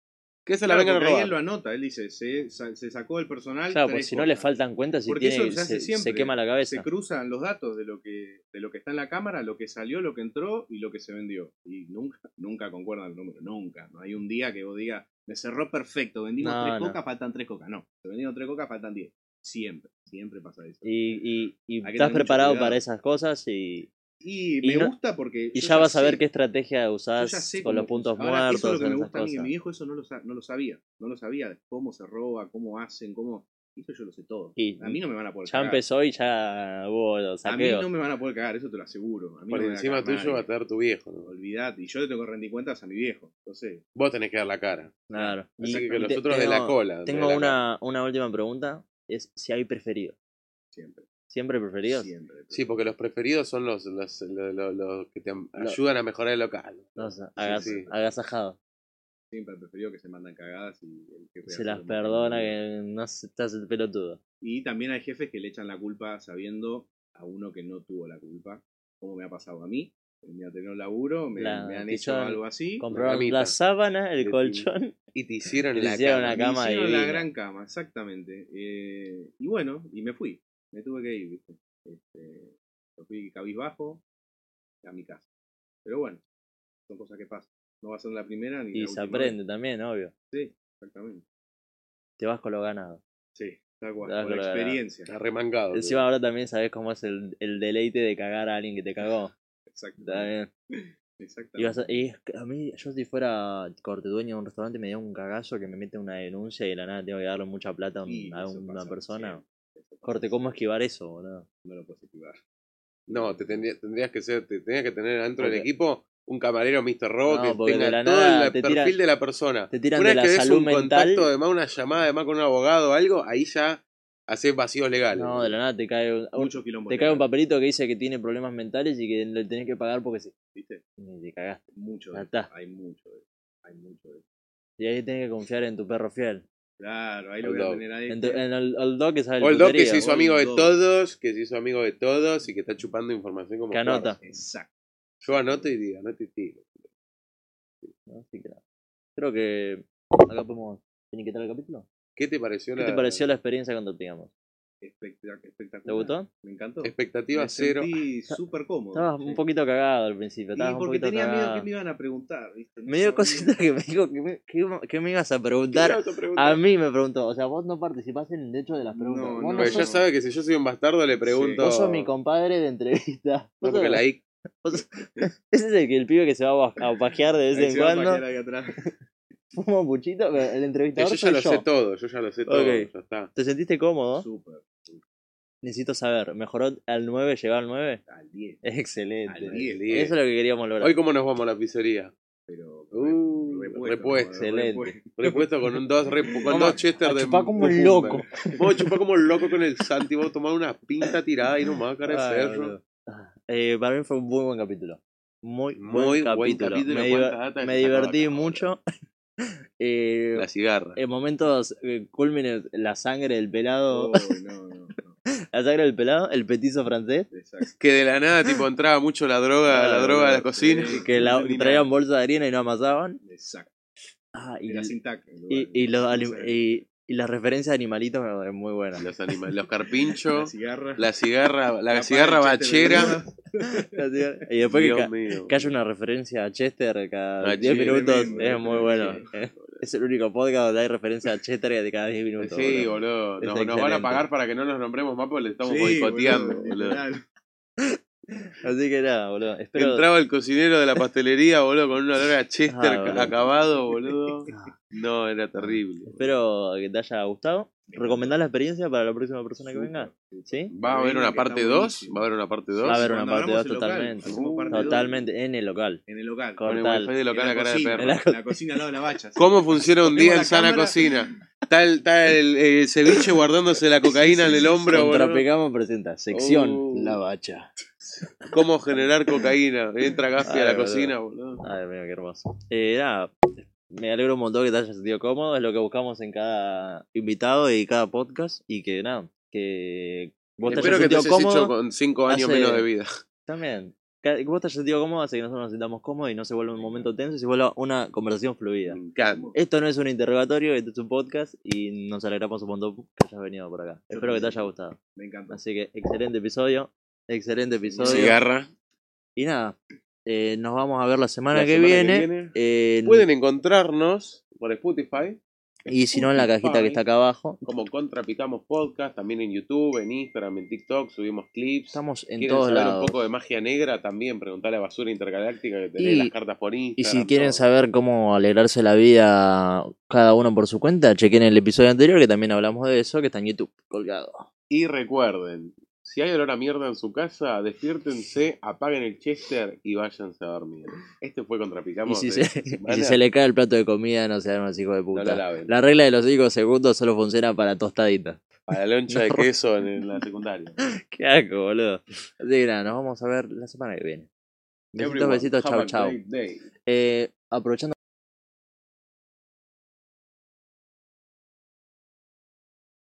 que se la Claro, vengan a robar. él lo anota, él dice, se, sa- se sacó el personal. Claro, porque si no le faltan cuentas y Porque tiene, eso se hace se, siempre. se quema la Se cabeza. cruzan los datos de lo que de lo que está en la cámara, lo que salió, lo que entró y lo que se vendió. Y nunca, nunca concuerdan los números, nunca. No hay un día que vos digas, me cerró perfecto, vendimos No, tres no. cocas, faltan tres cocas. No, se vendieron tres cocas, faltan diez. Siempre, siempre pasa eso. Y, y, y estás preparado cuidado. para esas cosas y, Y, Y me no- gusta porque. y ya vas a ver sé- qué estrategia usás ya sé con los puntos. Ahora, muertos, Eso es lo que me gusta a mí. Mi viejo eso no lo, no lo sabía. No lo sabía cómo se roba, cómo hacen, cómo. Eso yo lo sé todo. Y a mí no me van a poder Ya cagar. empezó y ya hubo los A mí no me van a poder cagar, eso te lo aseguro. A mí Por no encima tuyo va a estar tu viejo. ¿no? Olvidate. Y yo le tengo que rendir cuentas a mi viejo. Entonces, Vos tenés que dar la cara. Claro. Así Y- que y los te- otros de la cola. Tengo la una, una última pregunta. Es si hay preferidos. siempre. ¿Siempre preferidos? Siempre. Sí, porque los preferidos son los, los, los, los- los que te ayudan a mejorar el local. No sé, agas- sí. agasajado. Siempre he preferido que se mandan cagadas y el jefe Se las perdona que no se estás el pelotudo. Y también hay jefes que le echan la culpa sabiendo a uno que no tuvo la culpa. Como me ha pasado a mí. En mi anterior laburo me, La me han hecho algo así. Compraron la sábana, el colchón. Y te hicieron la hicieron cama. la Me cama hicieron la gran cama, exactamente. Eh, y bueno, y me fui. Me tuve que ir, ¿viste? Este, me fui cabizbajo a mi casa. Pero bueno, son cosas que pasan. No va a ser la primera ni Y la se última aprende también, obvio. Sí, exactamente. Te vas con lo ganado. Sí, tal cual. Claro, claro. experiencia. Arremangado. Encima ahora también sabes cómo es el, el deleite de cagar a alguien que te cagó. Está Exactamente. bien. exactamente. Y, a, mí, yo si fuera corte dueño de un restaurante me da un cagazo que me mete una denuncia y de la nada tengo que darle mucha plata Y a una persona. Corte, ¿cómo esquivar eso, boludo? No lo puedes esquivar. No, te tendría- tendrías que ser, te tendrías que tener dentro del equipo un camarero Mr. Robot No, que tenga todo nada el te perfil tiran- de la persona. te tiran Una de la que salud un mental. contacto, además una llamada, además con un abogado o algo, ahí ya haces vacíos legales. No, de la nada te cae un, Mucho quilombo. te cae un papelito que dice que tiene problemas mentales y que le tenés que pagar porque sí. ¿Viste? Y te cagaste. Mucho. Ya de está. eso, Hay mucho. de eso, Hay mucho. de eso. Y ahí tenés que confiar en tu perro fiel. Claro, ahí lo voy a tener ahí. En, tu- en el, que sabe O el dog que se hizo amigo de dog. todos, que se hizo amigo de todos y que está chupando información como Que anota. Exacto. Yo anoto y digo, anoto y tiro. ¿no? Que nada. Creo que acá podemos finiquitar el capítulo. ¿Qué te pareció ¿Qué la te pareció la experiencia cuando pegamos? Espectac- espectacular. ¿Te gustó? Me encantó. expectativa Me cero? sentí súper cómodo. Estabas Sí. un poquito cagado al principio. Y Estabas un porque poquito tenía miedo cagado. que me iban a preguntar, ¿viste? Me dio cosita que me dijo que me, que, que me ibas a preguntar. ¿Qué ibas a preguntar? A mí me preguntó. O sea, vos no participás en el hecho de las preguntas. No, vos no, no, sos, ya sabe que si yo soy un bastardo le pregunto. vos sos mi compadre de entrevista. No, porque la I- vos- ese es el, que, el pibe que se va a, pa- a pajear de vez Ahí en se va a cuando. Un puchito. El que entrevistador yo ya soy lo yo. sé todo, yo ya lo sé todo, Ok. ya está. ¿Te sentiste cómodo? Súper. Necesito saber. ¿Mejoró al 9? ¿Llegó al 9? Al 10. Excelente. Al 10. diez. Eso es lo que queríamos lograr. Hoy cómo nos vamos a la pizzería. Pero. Uh, repuesto. Excelente. repuesto. Repuesto con un dos, con Vamos dos chester a de chupar como un loco. Vamos a chupar como un loco con el Santi, vamos a tomar una pinta tirada y nomás cara de cerro. eh, para mí fue un muy buen capítulo. Muy, Muy buen buen capítulo. capítulo, Me, me divertí acá, mucho. Eh, La cigarra. en momentos eh, cúlmines, la sangre del pelado. No, no, no. La sangre del pelado, el petizo francés. Exacto. Que de la nada, tipo, entraba mucho la droga, Ah, la droga a la cocina. sí. Que la, traían bolsa de harina y no amasaban. Exacto. Ah, y, y, y los y, y la referencia de animalitos es muy buena. Los La carpinchos, cigarra. la cigarra, la cigarra bachera. Y después que, Dios ca- mío. que haya una referencia a Chester cada Ah, 10 sí, minutos es muy bueno. Es el único podcast donde hay referencia a Chester de cada 10 minutos. Sí, boludo. Nos, nos van a pagar para que no nos nombremos más porque le estamos Sí, boicoteando, boludo, boludo. literal. Así que nada, boludo. Espero. Entraba el cocinero de la pastelería, boludo, con una droga Chester Ah, acabado, boludo. No, era terrible. Espero que te haya gustado. ¿Recomendás la experiencia para la próxima persona que venga? ¿Sí? ¿Va a haber una parte está 2? buenísimo. ¿Va a haber una parte 2? Va a haber una parte abramos 2 el local, totalmente. Totalmente en el local. En el local. Con- el de local en a cara de perro. En la la cocina al lado de la bacha. ¿Cómo funciona un día la en sana cámara. cocina? Está el, está el, eh, ceviche guardándose la cocaína en el hombro. Contrapegamos presenta. Sección Uh. La Bacha. ¿Cómo generar cocaína? Entra Gaspi a la boludo. cocina, boludo. Ay, mira qué hermoso. Eh, nada, me alegro un montón que te hayas sentido cómodo. Es lo que buscamos en cada invitado y cada podcast. Y que nada, que vos te Espero hayas que te hayas cómodo. hecho con 5 años hace- menos de vida. También. Que vos te hayas sentido cómodo hace que nosotros nos sintamos cómodos y no se vuelva un momento tenso y se vuelva una conversación fluida. Encanta. Esto no es un interrogatorio, esto es un podcast y nos alegramos un montón que hayas venido por acá. Espero que te haya gustado. Me encanta. Así que excelente episodio. Excelente episodio. Cigarra. Y nada, eh, nos vamos a ver la semana, La que, semana que viene. viene. en- Pueden encontrarnos por Spotify y si no, en la cajita que está acá abajo. como Contra Picamos Podcast, también en YouTube, en Instagram, en TikTok, subimos clips. Estamos en ¿Quieren todos saber lados. un poco de magia negra? También preguntale a Basura Intergaláctica que tenés Y- las cartas por Y Instagram. si quieren todo. saber cómo alegrarse la vida cada uno por su cuenta, chequen el episodio anterior que también hablamos de eso, que está en YouTube, colgado. Y recuerden, si hay olor a mierda en su casa, despiértense, apaguen el Chester y váyanse a dormir. Este fue Contra Y Picamos. si, se, y si se le cae el plato de comida, no sean unos hijos de puta. la regla de los 5 segundos solo funciona para tostaditas. A la loncha de queso en, la secundaria. Qué asco, boludo. Así que nada, nos vamos a ver la semana que viene. Besitos, besitos, great day. Eh, aprovechando